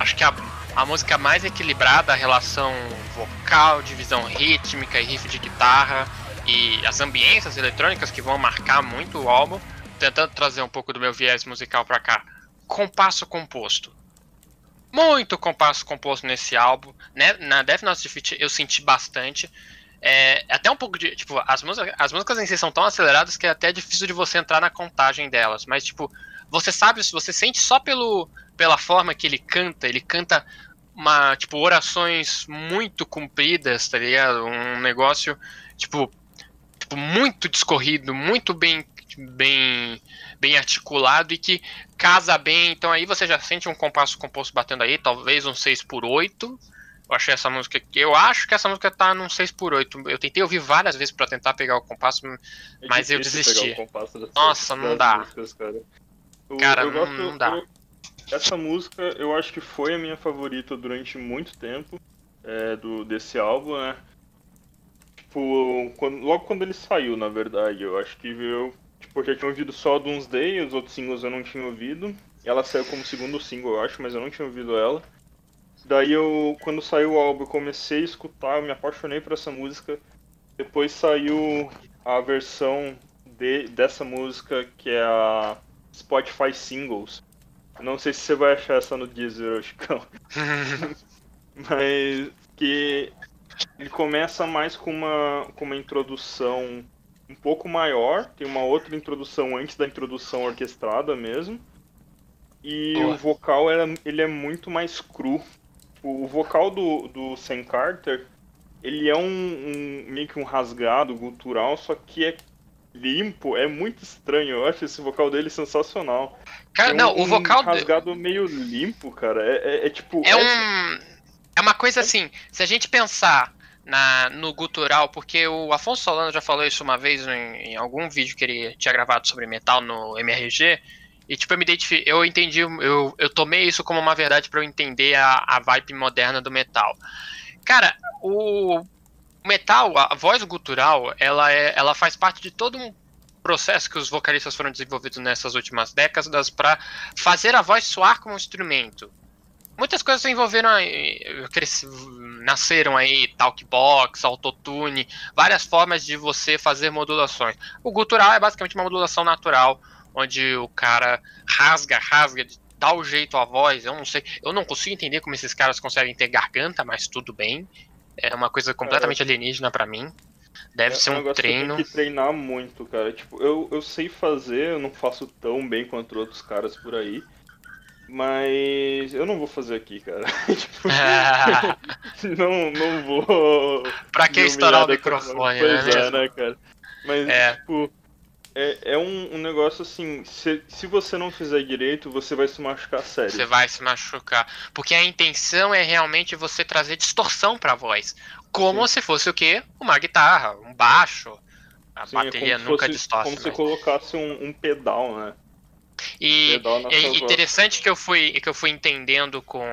acho que a, a música mais equilibrada, a relação vocal, divisão rítmica e riff de guitarra e as ambiências eletrônicas que vão marcar muito o álbum, tentando trazer um pouco do meu viés musical para cá. Compasso composto. Muito compasso composto nesse álbum. Né? Na Death Note Defeat eu senti bastante. É, até um pouco de. Tipo, as músicas, as músicas em si são tão aceleradas que é até difícil de você entrar na contagem delas. Mas, tipo, você sabe, você sente só pelo, pela forma que ele canta, ele canta uma, tipo, orações muito compridas, tá ligado? Um negócio, tipo, tipo muito discorrido, muito bem, bem, bem articulado e que casa bem. Então aí você já sente um compasso composto batendo aí, talvez um 6 por 8 eu achei essa música. Eu acho que essa música tá num 6x8. Eu tentei ouvir várias vezes para tentar pegar o compasso, é mas eu desisti. Nossa, não dá. Músicas, cara, o, cara não, gosto, não, dá. Eu, essa música eu acho que foi a minha favorita durante muito tempo é, do, desse álbum, né? Tipo, quando, logo quando ele saiu, na verdade. Eu acho que eu, tipo, eu já tinha ouvido só Doomsday, os outros singles eu não tinha ouvido. Ela saiu como segundo single, eu acho, mas eu não tinha ouvido ela. Daí eu, quando saiu o álbum, comecei a escutar, eu me apaixonei por essa música. Depois saiu a versão de, dessa música, que é a Spotify Singles. Não sei se você vai achar essa no Deezer, Chicão. Mas que ele começa mais com uma, com uma introdução um pouco maior, tem uma outra introdução antes da introdução orquestrada mesmo. E o vocal ele é muito mais cru o vocal do, do Sam Carter, ele é um, um, meio que um rasgado gutural, só que é limpo, é muito estranho. Eu acho esse vocal dele sensacional. Cara, um, não, o vocal um rasgado meio limpo, cara. É, é, é tipo. É, é, um. É uma coisa assim, se a gente pensar na, no gutural, porque o Afonso Solano já falou isso uma vez em, em algum vídeo que ele tinha gravado sobre metal no MRG e, tipo, eu me identifiquei, eu entendi, eu, eu tomei isso como uma verdade para eu entender a, a vibe moderna do metal. Cara, o metal, a voz gutural, ela, é, ela faz parte de todo um processo que os vocalistas foram desenvolvidos nessas últimas décadas para fazer a voz soar como um instrumento. Muitas coisas envolveram nasceram aí, talkbox, autotune, várias formas de você fazer modulações. O gutural é basicamente uma modulação natural onde o cara rasga, rasga de tal jeito a voz. Eu não sei, eu não consigo entender como esses caras conseguem ter garganta, mas tudo bem. É uma coisa completamente alienígena para mim. Deve é, ser um, um treino. Tem que treinar muito, cara. Tipo, eu, eu sei fazer, eu não faço tão bem quanto outros caras por aí. Mas eu não vou fazer aqui, cara. tipo, não, não vou. pra que estourar o microfone, pois né? é, né, cara? Mas, é. tipo, é, é um, um, negócio assim, se, se você não fizer direito, você vai se machucar sério. Você vai se machucar. Porque a intenção é realmente você trazer distorção pra voz. Como Sim. se fosse o quê? Uma guitarra, um baixo. A Sim, é bateria é nunca fosse, distorce. Como mas... se colocasse um, um, pedal, né? E é interessante que eu fui que eu fui entendendo com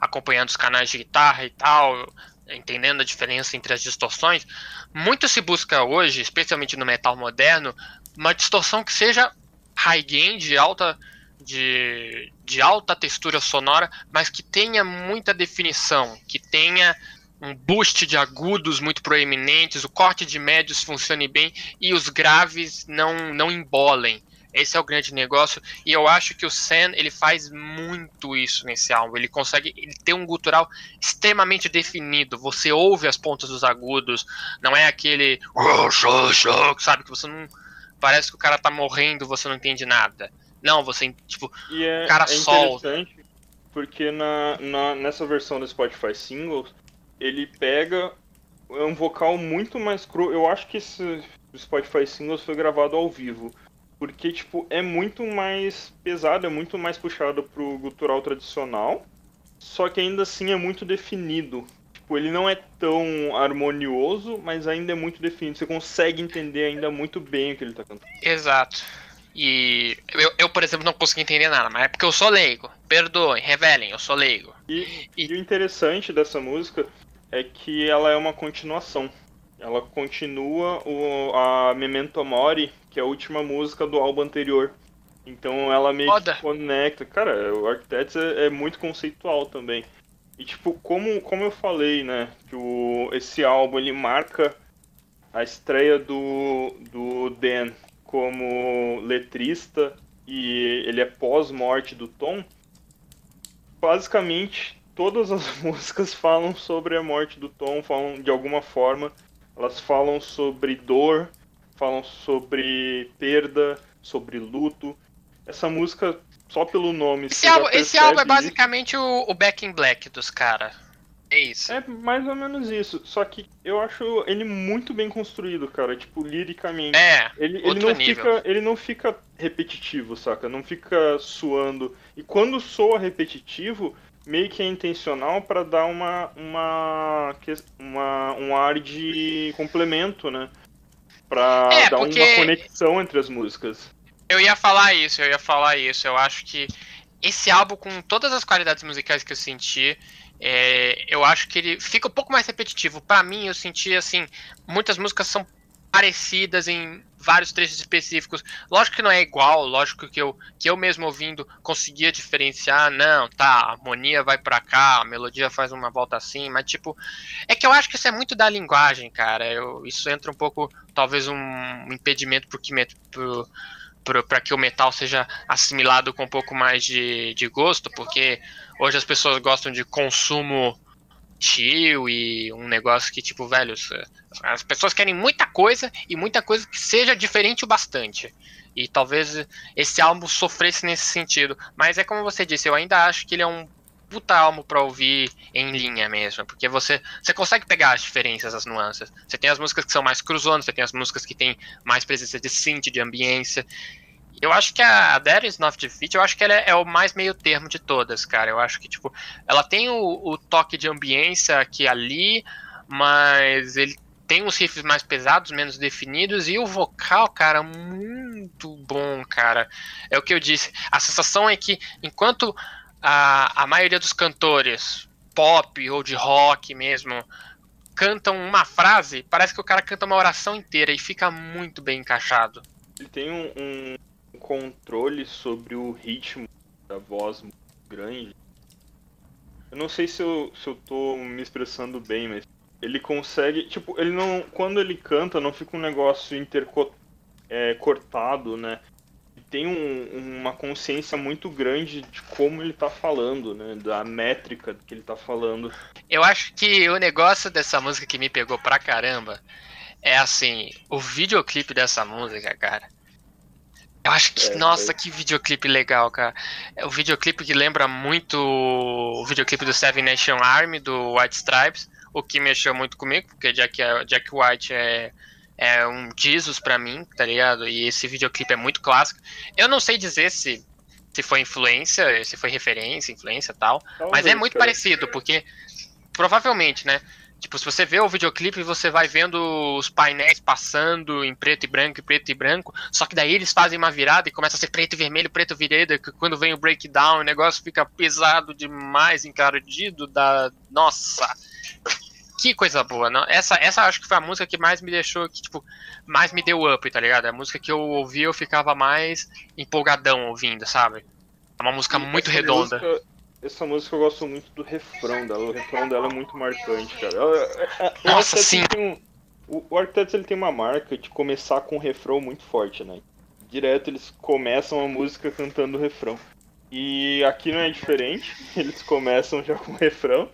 acompanhando os canais de guitarra e tal, entendendo a diferença entre as distorções. Muito se busca hoje, especialmente no metal moderno, uma distorção que seja high gain, de alta, de, de alta textura sonora, mas que tenha muita definição, que tenha um boost de agudos muito proeminentes, o corte de médios funcione bem e os graves não, não embolem. Esse é o grande negócio e eu acho que o Sam ele faz muito isso nesse álbum. Ele consegue ele ter um gutural extremamente definido. Você ouve as pontas dos agudos, não é aquele sabe que você não parece que o cara tá morrendo, você não entende nada. Não, você, tipo, é, o cara é solta. Porque na, na, nessa versão do Spotify Singles, ele pega é um vocal muito mais cru. Eu acho que esse Spotify Singles foi gravado ao vivo. Porque, tipo, é muito mais pesado, é muito mais puxado pro gutural tradicional. Só que ainda assim é muito definido. Tipo, ele não é tão harmonioso, mas ainda é muito definido. Você consegue entender ainda muito bem o que ele tá cantando. Exato. E eu, eu, por exemplo, não consegui entender nada, mas é porque eu sou leigo. Perdoem, revelem, eu sou leigo. E, e... e o interessante dessa música é que ela é uma continuação. Ela continua o, a Memento Mori, que é a última música do álbum anterior. Então ela meio Foda. que conecta. Cara, o Architects é, é muito conceitual também. E tipo, como, como eu falei, né, que o, esse álbum ele marca a estreia do, do Dan como letrista e ele é pós-morte do Tom, basicamente todas as músicas falam sobre a morte do Tom, falam de alguma forma, elas falam sobre dor, falam sobre perda, sobre luto. essa música, só pelo nome. Esse, álbum, esse álbum é basicamente o, o Back in Black dos caras. É isso. É mais ou menos isso. Só que eu acho ele muito bem construído, cara. Tipo, liricamente. É. Ele, ele, não, fica, ele não fica repetitivo, saca? Não fica suando. E quando soa repetitivo, meio que é intencional para dar uma, uma, uma, um ar de complemento, né? Pra é, dar porque... uma conexão entre as músicas. Eu ia falar isso, eu ia falar isso. Eu acho que esse álbum, com todas as qualidades musicais que eu senti, é, eu acho que ele fica um pouco mais repetitivo. Para mim, eu senti assim, muitas músicas são parecidas em vários trechos específicos. Lógico que não é igual, lógico que eu, que eu mesmo ouvindo conseguia diferenciar, não, tá, a harmonia vai para cá, a melodia faz uma volta assim, mas tipo, é que eu acho que isso é muito da linguagem, cara. Eu, isso entra um pouco, talvez um impedimento pro que pro, para que o metal seja assimilado com um pouco mais de, de gosto, porque hoje as pessoas gostam de consumo chill e um negócio que, tipo, velho, as pessoas querem muita coisa e muita coisa que seja diferente o bastante. E talvez esse álbum sofresse nesse sentido. Mas é como você disse, eu ainda acho que ele é um puta álbum pra ouvir em linha mesmo, porque você, você consegue pegar as diferenças, as nuances. Você tem as músicas que são mais cruzonas, você tem as músicas que tem mais presença de synth, de ambiência. Eu acho que a There is Not Defeat, eu acho que ela é, é, o mais meio termo de todas, cara. Eu acho que, tipo, ela tem o, o toque de ambiência aqui ali, mas ele tem uns riffs mais pesados, menos definidos, e o vocal, cara, muito bom, cara. É o que eu disse. A sensação é que, enquanto a, a maioria dos cantores pop ou de rock mesmo cantam uma frase, parece que o cara canta uma oração inteira e fica muito bem encaixado. Ele tem um, um controle sobre o ritmo da voz muito grande. Eu não sei se eu, se eu tô me expressando bem, mas ele consegue. Tipo, ele não. Quando ele canta, não fica um negócio intercortado, é, né? tem um, uma consciência muito grande de como ele tá falando, né? Da métrica que ele tá falando. Eu acho que o negócio dessa música que me pegou pra caramba é assim, o videoclipe dessa música, cara. Eu acho que, é, nossa, é... que videoclipe legal, cara. É o videoclipe que lembra muito o videoclipe do Seven Nation Army, do White Stripes, o que mexeu muito comigo, porque Jack, Jack White é é um Jesus para mim, tá ligado? E esse videoclipe é muito clássico. Eu não sei dizer se se foi influência, se foi referência, influência tal, Talvez, mas é muito cara. parecido, porque provavelmente, né? Tipo, se você vê o videoclipe, você vai vendo os painéis passando em preto e branco, e preto e branco, só que daí eles fazem uma virada e começa a ser preto e vermelho, preto e virada, que quando vem o breakdown, o negócio fica pesado demais, encardido, da... Nossa! que coisa boa. Não? Essa, essa acho que foi a música que mais me deixou, que, tipo, mais me deu up, tá ligado? É a música que eu ouvi, eu ficava mais empolgadão ouvindo, sabe? É uma música muito redonda. Música, essa música eu gosto muito do refrão dela. O refrão dela é muito marcante, cara. Ela, ela, Nossa, sim. Um, o, o Arquitetos ele tem uma marca de começar com um refrão muito forte, né? Direto eles começam a música cantando o refrão. E aqui não é diferente, eles começam já com o refrão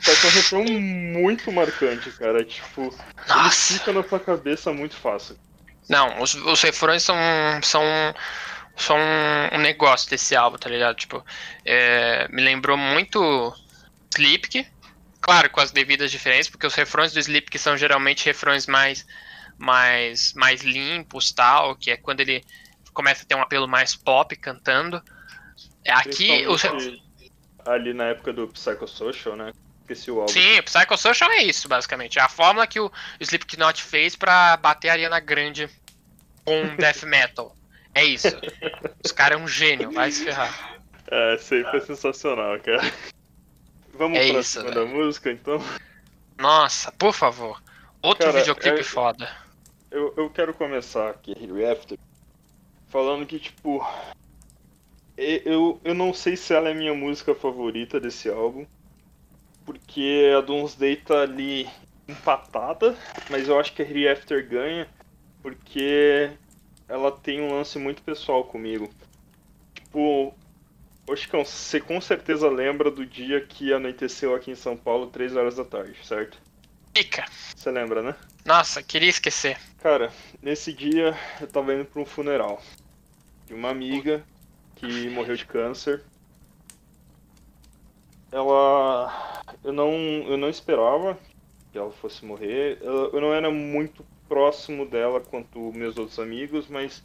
só que é um refrão muito marcante, cara. Tipo, Nossa. ele fica na sua cabeça muito fácil. Não, os, os refrões são, são, são um negócio desse álbum, tá ligado? Tipo, é, me lembrou muito Sleepk, claro, com as devidas diferenças, porque os refrões do Sleepk são geralmente refrões mais, mais, mais limpos, tal, que é quando ele começa a ter um apelo mais pop cantando. É, aqui, os... ali na época do Psychosocial, né? esqueci o álbum. Sim, o Psychosocial é isso, basicamente. É a fórmula que o Slipknot fez pra bater a Ariana Grande com death metal. É isso. Os caras é um gênio, vai se ferrar. É, sempre é sensacional, cara. Vamos é pra isso, cima da música, então? Nossa, por favor. Outro cara, videoclipe é... foda. Eu, eu quero começar aqui, After, falando que, tipo, eu, eu não sei se ela é minha música favorita desse álbum, porque a Doomsday tá ali empatada, mas eu acho que a Hereafter ganha, porque ela tem um lance muito pessoal comigo. Tipo, Oxicão, você com certeza lembra do dia que anoiteceu aqui em São Paulo, 3 horas da tarde, certo? Fica. Você lembra, né? Nossa, queria esquecer. Cara, nesse dia eu tava indo pra um funeral de uma amiga que morreu de câncer. Ela. Eu não, eu não esperava que ela fosse morrer. Eu, eu não era muito próximo dela quanto meus outros amigos, mas.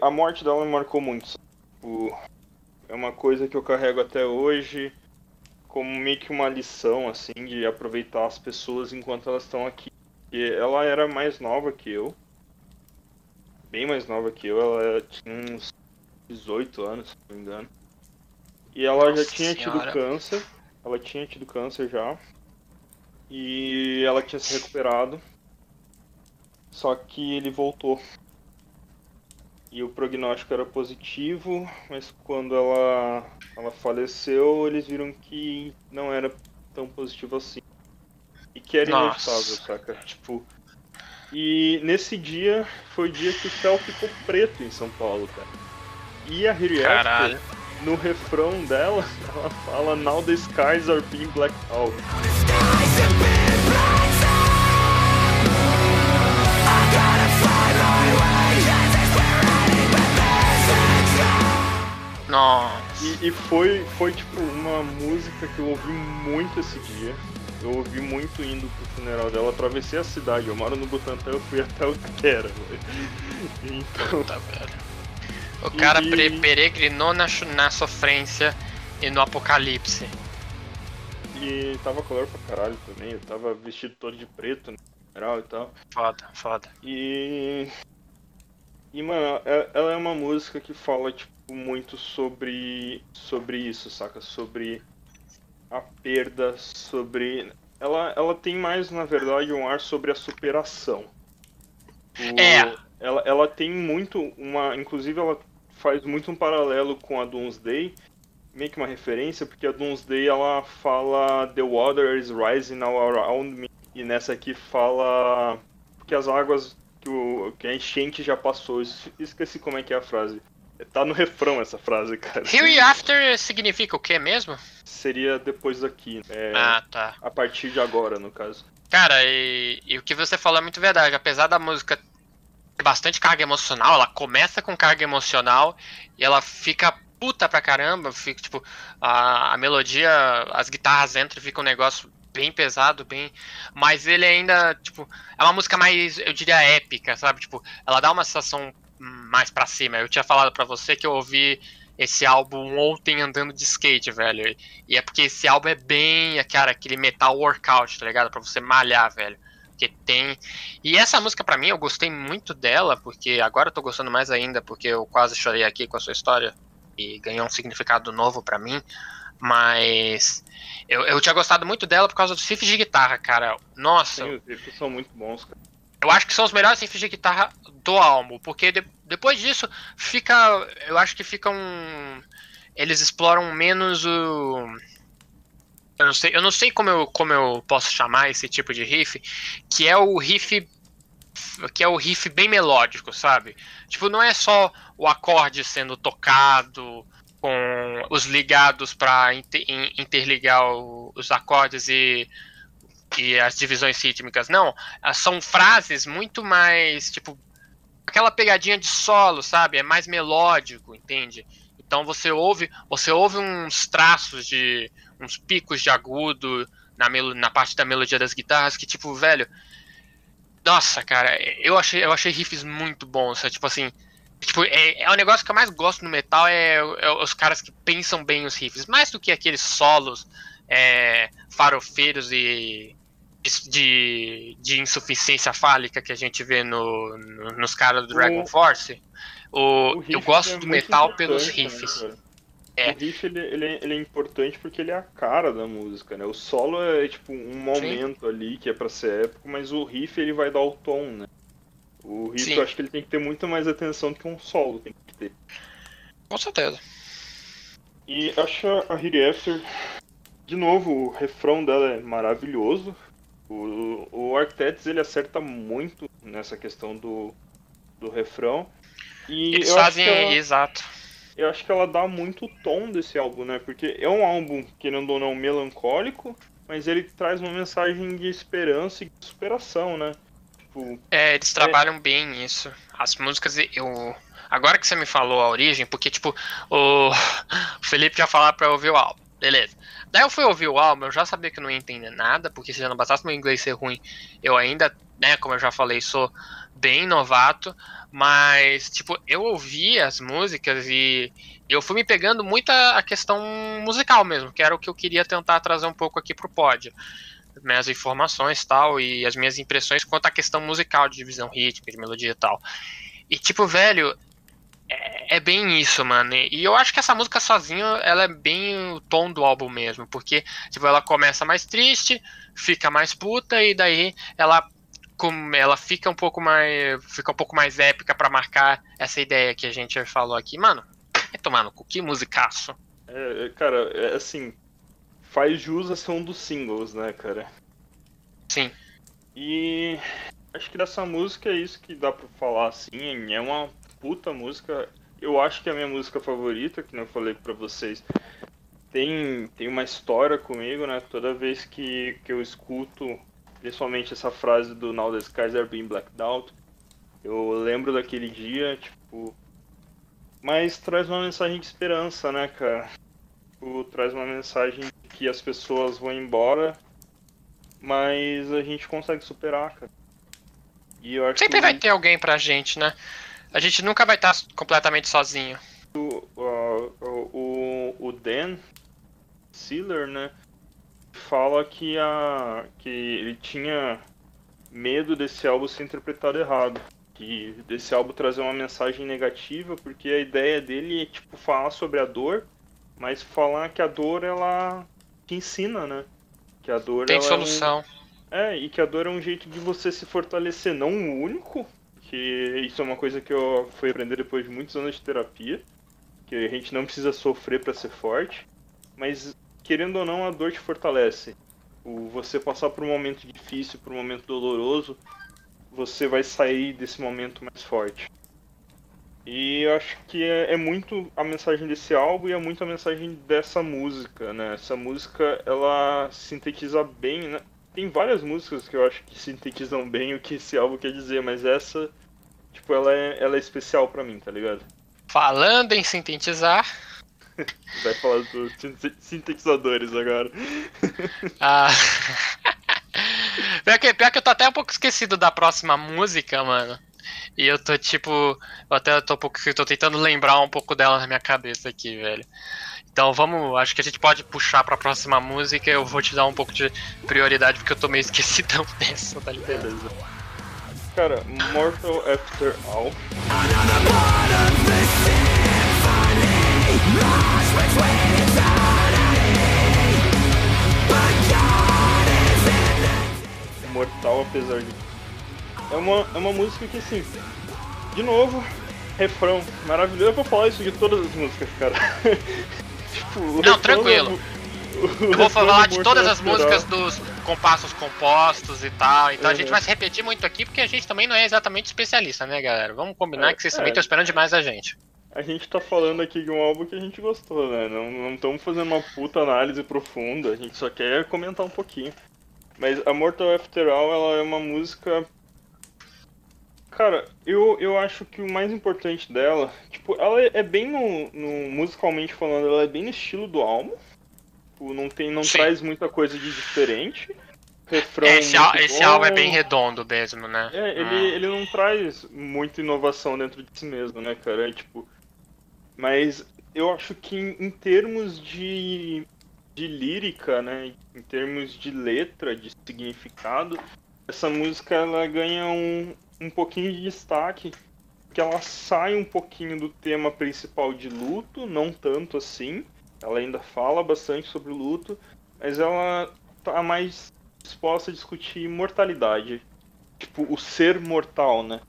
A morte dela me marcou muito. Tipo, é uma coisa que eu carrego até hoje como meio que uma lição, assim, de aproveitar as pessoas enquanto elas estão aqui. E ela era mais nova que eu. Bem mais nova que eu, ela tinha uns 18 anos, se não me engano. E ela Nossa já tinha senhora. tido câncer. Ela tinha tido câncer já. E ela tinha se recuperado. Só que ele voltou. E o prognóstico era positivo, mas quando ela, ela faleceu, eles viram que não era tão positivo assim. E que era Nossa. inevitável, saca? Tipo. E nesse dia foi o dia que o céu ficou preto em São Paulo, cara. E a Harriet, no refrão dela, ela fala Now the skies are being blacked out. Nossa. E, e, foi, foi tipo uma música que eu ouvi muito esse dia. Eu ouvi muito indo pro funeral dela, atravessei a cidade, eu moro no Butantã, eu fui até o Quera, Então. Puta, velho. O cara e... peregrinou na, na sofrência e no apocalipse. E tava calor pra caralho também, eu tava vestido todo de preto no funeral e tal. Foda, foda. E. E, mano, é, ela é uma música que fala, tipo, muito sobre, sobre isso, saca? Sobre a perda, sobre. Ela, ela tem mais, na verdade, um ar sobre a superação. O... É. Ela, ela tem muito uma. Inclusive, ela faz muito um paralelo com a Doomsday, meio que uma referência, porque a Doomsday ela fala The water is rising all around me, e nessa aqui fala que as águas que, o, que a enchente já passou. Esqueci como é que é a frase. Tá no refrão essa frase, cara. Hereafter significa o que mesmo? Seria depois daqui. É, ah, tá. A partir de agora, no caso. Cara, e, e, o que você falou é muito verdade. Apesar da música ter bastante carga emocional, ela começa com carga emocional e ela fica puta pra caramba. Fica, tipo, a, a melodia, as guitarras entram e fica um negócio bem pesado, bem. Mas ele ainda, tipo, é uma música mais, eu diria, épica, sabe? Tipo, ela dá uma sensação mais para cima. Eu tinha falado para você que eu ouvi esse álbum ontem andando de skate, velho. E é porque esse álbum é bem, cara, aquele metal workout, tá ligado? Pra você malhar, velho. Que tem. E essa música para mim, eu gostei muito dela, porque agora eu tô gostando mais ainda, porque eu quase chorei aqui com a sua história e ganhou um significado novo para mim. Mas eu, eu tinha gostado muito dela por causa dos riffs de guitarra, cara. Nossa. Sim, os riffs são muito bons, cara. Eu acho que são os melhores riffs de guitarra álbum, porque de, depois disso fica, eu acho que fica um, eles exploram menos o eu não sei, eu não sei como eu, como eu posso chamar esse tipo de riff, que é o riff que é o riff bem melódico, sabe? Tipo, não é só o acorde sendo tocado com os ligados para inter, interligar o, os acordes e e as divisões rítmicas. Não, são frases muito mais, tipo, aquela pegadinha de solo, sabe? É mais melódico, entende? Então você ouve, você ouve uns traços de uns picos de agudo na, na parte da melodia das guitarras que tipo, velho, nossa, cara, eu achei, eu achei riffs muito bons, é, tipo assim, tipo, é, é o negócio que eu mais gosto no metal é, é, os caras que pensam bem os riffs, mais do que aqueles solos é, farofeiros e de, de insuficiência fálica que a gente vê no, no nos caras do Dragon o, Force, o, o eu gosto é do metal pelos né, riffs. Né, é. O riff ele, ele, é, ele, é importante porque ele é a cara da música, né? O solo é tipo um momento Sim. ali que é para ser épico, mas o riff ele vai dar o tom, né? O riff Sim. eu acho que ele tem que ter muito mais atenção do que um solo tem que ter. Com certeza. E acho a Hiri After, de novo, o refrão dela é maravilhoso. O, o Architects ele acerta muito nessa questão do, do refrão. E Eles fazem ela, exato. Eu acho que ela dá muito tom desse álbum, né? Porque é um álbum, querendo ou não, melancólico, mas ele traz uma mensagem de esperança e de superação, né? Tipo, é, eles trabalham é... bem nisso. As músicas, eu. agora que você me falou a origem, porque, tipo, o, o Felipe já falou pra eu ouvir o álbum. Beleza. Daí eu fui ouvir o álbum, eu já sabia que não ia entender nada, porque se já não bastasse meu inglês ser ruim, eu ainda, né, como eu já falei, sou bem novato, mas, tipo, eu ouvi as músicas e eu fui me pegando muito a, a questão musical mesmo, que era o que eu queria tentar trazer um pouco aqui pro pódio. Minhas informações tal, e as minhas impressões quanto à questão musical, de divisão rítmica, de melodia e tal. E, tipo, velho, é, é, bem isso, mano. E eu acho que essa música sozinha, ela é bem o tom do álbum mesmo, porque, tipo, ela começa mais triste, fica mais puta, e daí ela como ela fica um pouco mais fica um pouco mais épica para marcar essa ideia que a gente falou aqui, mano. É tomar no cu, que musicaço. É, é, cara, é assim, faz jus a ser um dos singles, né, cara? Sim. E acho que dessa música é isso que dá pra falar, assim, é uma puta música. Eu acho que é a minha música favorita, que eu falei pra vocês. Tem, tem uma história comigo, né? Toda vez que, que eu escuto principalmente essa frase do Now the Skies are being blacked out. Eu lembro daquele dia, tipo. Mas traz uma mensagem de esperança, né, cara? Tipo, traz uma mensagem de que as pessoas vão embora, mas a gente consegue superar, cara. E Sempre que... vai ter alguém pra gente, né? A gente nunca vai estar completamente sozinho. O, o, o, Dan Sealer, né? fala que, a, que ele tinha medo desse álbum ser interpretado errado. Que desse álbum trazer uma mensagem negativa, porque a ideia dele é tipo falar sobre a dor, mas falar que a dor ela te ensina, né? Que a dor tem solução. É, um... é, e que a dor é um jeito de você se fortalecer, não o único, que isso é uma coisa que eu fui aprender depois de muitos anos de terapia, que a gente não precisa sofrer para ser forte, mas querendo ou não, a dor te fortalece. O você passar por um momento difícil, por um momento doloroso, você vai sair desse momento mais forte. E eu acho que é, é, muito a mensagem desse álbum e é muito a mensagem dessa música, né? Essa música, ela sintetiza bem, né? Tem várias músicas que eu acho que sintetizam bem o que esse álbum quer dizer, mas essa, tipo, ela é, ela é especial para mim, tá ligado? Falando em sintetizar, Vai falar dos sintetizadores agora. Ah. pior, que, pior que eu tô até um pouco esquecido da próxima música, mano. E eu tô tipo. Eu até tô um pouco. Tô tentando lembrar um pouco dela na minha cabeça aqui, velho. Então vamos. Acho que a gente pode puxar pra próxima música. Eu vou te dar um pouco de prioridade porque eu tô meio esquecidão dessa, tá ligado? Beleza. Cara, Mortal After All. Mortal, apesar de. É uma, é uma música que, assim, de novo, refrão maravilhoso. Eu vou falar isso de todas as músicas, cara. tipo, Não, tranquilo. Eu vou falar de todas as músicas dos compassos compostos e tal. Então uhum. a gente vai se repetir muito aqui porque a gente também não é exatamente especialista, né, galera? Vamos combinar é, que vocês é. também estão esperando demais a gente a gente tá falando aqui de um álbum que a gente gostou, né? Não estamos fazendo uma puta análise profunda, a gente só quer comentar um pouquinho. Mas a Mortal After All, ela é uma música. Cara, eu, eu acho que o mais importante dela, tipo, ela é bem no, no musicalmente falando, ela é bem no estilo do álbum. Tipo, não tem, não Sim. traz muita coisa de diferente. Refrão esse, esse álbum é bem redondo mesmo, né? É, ele, hum. ele não traz muita inovação dentro de si mesmo, né, cara? É, tipo, mas eu acho que em, termos de, de lírica, né, em termos de letra, de significado, essa música ela ganha um, um pouquinho de destaque, que ela sai um pouquinho do tema principal de luto, não tanto assim. Ela ainda fala bastante sobre o luto, mas ela tá mais disposta a discutir mortalidade, tipo o ser mortal, né?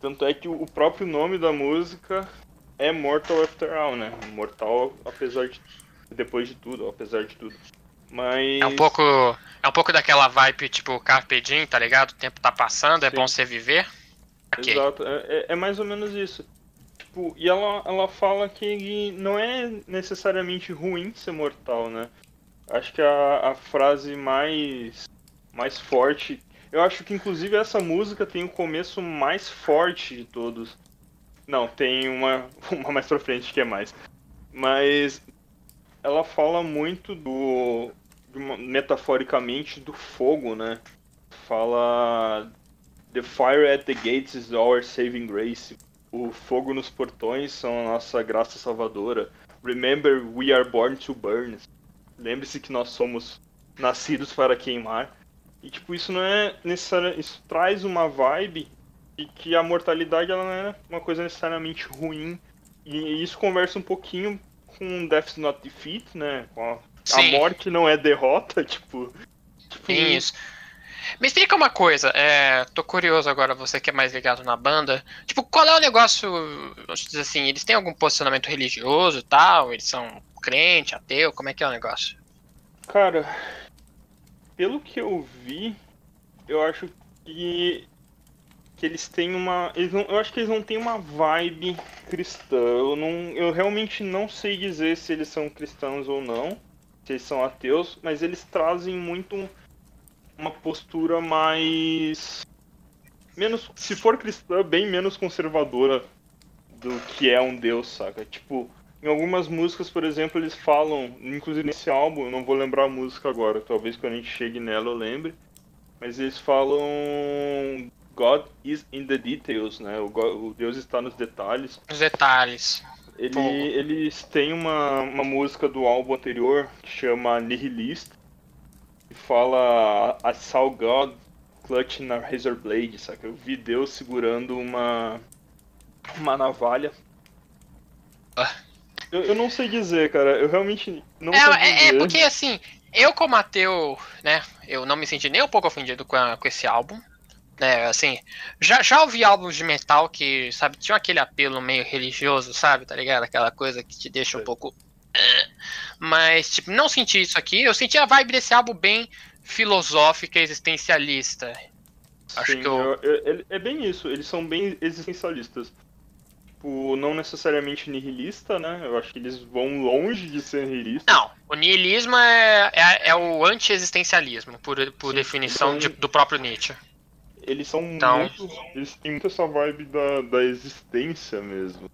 Tanto é que o próprio nome da música é Mortal After All, né? Mortal apesar de depois de tudo, apesar de tudo. Mas é um pouco é um pouco daquela vibe tipo Carpe Diem, tá ligado? O tempo tá passando, é Sim. bom você viver. Okay. Exato, é, é, é, mais ou menos isso. Tipo, e ela, ela fala que não é necessariamente ruim ser mortal, né? Acho que a, a frase mais mais forte, eu acho que inclusive essa música tem o começo mais forte de todos Não, tem uma, uma mais pra frente que é mais. Mas ela fala muito do. Uma, metaforicamente do fogo, né? Fala. The fire at the gates is our saving grace. O fogo nos portões são a nossa graça salvadora. Remember, we are born to burn. Lembre-se que nós somos nascidos para queimar. E tipo, isso não é necessário. Isso traz uma vibe e que a mortalidade ela não é uma coisa necessariamente ruim. E isso conversa um pouquinho com Death's Not Defeat, né? A, a, morte não é derrota, tipo. tipo isso. Me explica uma coisa, é, tô curioso agora, você que é mais ligado na banda. Tipo, qual é o negócio, assim, eles têm algum posicionamento religioso e tal? Eles são crente, ateu, como é que é o negócio? Cara, pelo que eu vi, eu acho que que eles têm uma, eles não, eu acho que eles não têm uma vibe cristã. Eu não, eu realmente não sei dizer se eles são cristãos ou não, se eles são ateus, mas eles trazem muito uma postura mais menos, se for cristã, bem menos conservadora do que é um deus, saca? Tipo, em algumas músicas, por exemplo, eles falam, inclusive nesse álbum, eu não vou lembrar a música agora, talvez quando a gente chegue nela eu lembre, mas eles falam God is in the details, né? O, God, o Deus está nos detalhes. Os detalhes. Ele, eles têm uma, uma música do álbum anterior que chama Nihilist, que fala I saw God clutching a razor blade, saca? Eu vi Deus segurando uma, uma navalha. Ah. Eu, eu não sei dizer, cara. Eu realmente não é, sei é, é, porque assim, eu como ateu, né? Eu não me senti nem um pouco ofendido com, a, com esse álbum. Né, assim, já, já ouvi álbuns de metal que, sabe, tinham aquele apelo meio religioso, sabe, tá ligado? Aquela coisa que te deixa um pouco. Mas, tipo, não senti isso aqui. Eu senti a vibe desse álbum bem filosófica e existencialista. Acho Sim, que eu... eu, eu... É bem isso, eles são bem existencialistas tipo, não necessariamente nihilista, né? Eu acho que eles vão longe de ser nihilista. Não, o nihilismo é, é, é o anti-existencialismo, por, por Sim, definição então, de, do próprio Nietzsche. Eles são então... muito. Eles têm muito essa vibe da, da existência mesmo.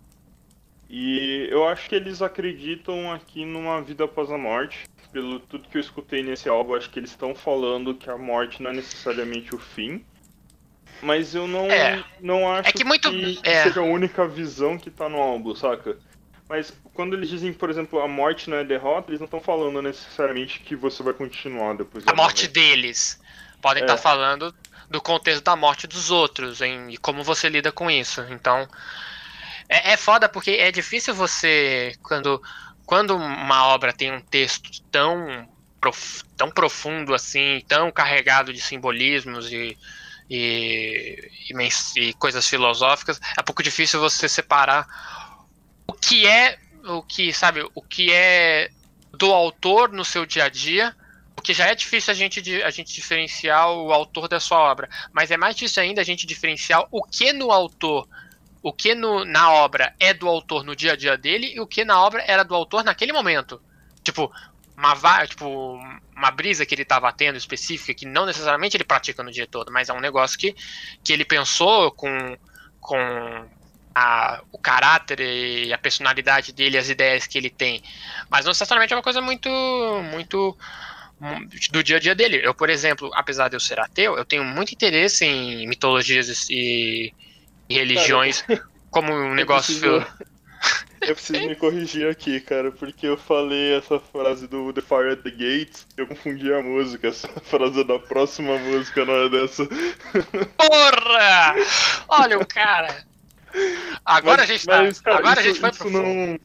E eu acho que eles acreditam aqui numa vida após a morte. Pelo tudo que eu escutei nesse álbum, acho que eles estão falando que a morte não é necessariamente o fim mas eu não, é. não acho é que, muito, que é. seja a única visão que tá no álbum, saca? Mas quando eles dizem, por exemplo, a morte não é derrota, eles não estão falando necessariamente que você vai continuar depois A morte, morte deles. Podem estar é. tá falando do contexto da morte dos outros hein, e como você lida com isso. Então, é, é foda porque é difícil você, quando, quando uma obra tem um texto tão, prof, tão profundo assim, tão carregado de simbolismos e e, e, e coisas filosóficas, é pouco difícil você separar o que é o que sabe o que é do autor no seu dia a dia porque já é difícil a gente, a gente diferenciar o autor da sua obra mas é mais difícil ainda a gente diferenciar o que no autor o que no, na obra é do autor no dia a dia dele e o que na obra era do autor naquele momento tipo uma, tipo, uma brisa que ele estava tendo específica, que não necessariamente ele pratica no dia todo, mas é um negócio que, que ele pensou com, com a, o caráter e a personalidade dele, as ideias que ele tem. Mas não necessariamente é uma coisa muito, muito do dia a dia dele. Eu, por exemplo, apesar de eu ser ateu, eu tenho muito interesse em mitologias e, e religiões como um negócio. Eu preciso me corrigir aqui, cara, porque eu falei essa frase do The Fire at the Gates, eu confundi a música. Essa frase é da próxima música, não é dessa. Porra! Olha o cara! Agora mas, a gente tá. Mas, cara, agora isso, a gente foi pro não,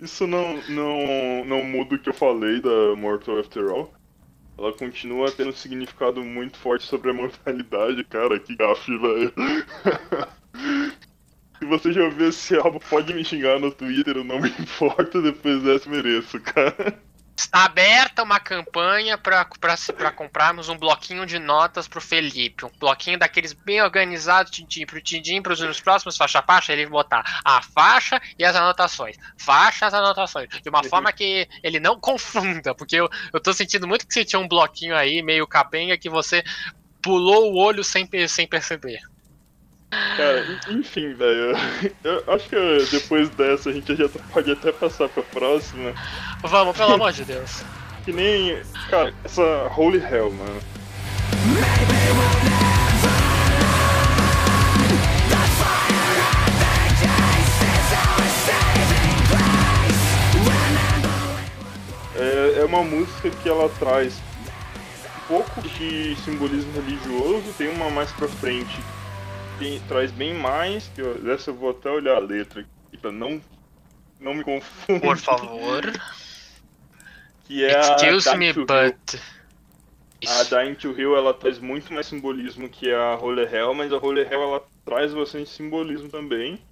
Isso não, não, não muda o que eu falei da Mortal After All. Ela continua tendo um significado muito forte sobre a mortalidade, cara. Que gafe, velho. Se você já ouviu esse álbum, pode me xingar no Twitter, eu não me importo, depois dessa mereço, cara. Está aberta uma campanha para comprarmos um bloquinho de notas pro Felipe. Um bloquinho daqueles bem organizados, tintim pro tintim, para os próximos faixa faixa, ele botar a faixa e as anotações. Faixa as anotações. De uma forma que ele não confunda, porque eu, eu tô sentindo muito que você tinha um bloquinho aí, meio capenga, que você pulou o olho sem, sem perceber. Cara, enfim, velho. Eu acho que depois dessa a gente já pode até passar pra próxima. Vamos, pelo amor de Deus. Que nem. Cara, essa Holy Hell, mano. É, é uma música que ela traz um pouco de simbolismo religioso, tem uma mais pra frente tem, traz bem mais, que eu, dessa eu vou até olhar a letra aqui pra não, não me confundir. Por favor. Que é Excuse a me, but. A Dying to Hill ela traz muito mais simbolismo que a Holy Hell, mas a Holy Hell ela traz bastante simbolismo também.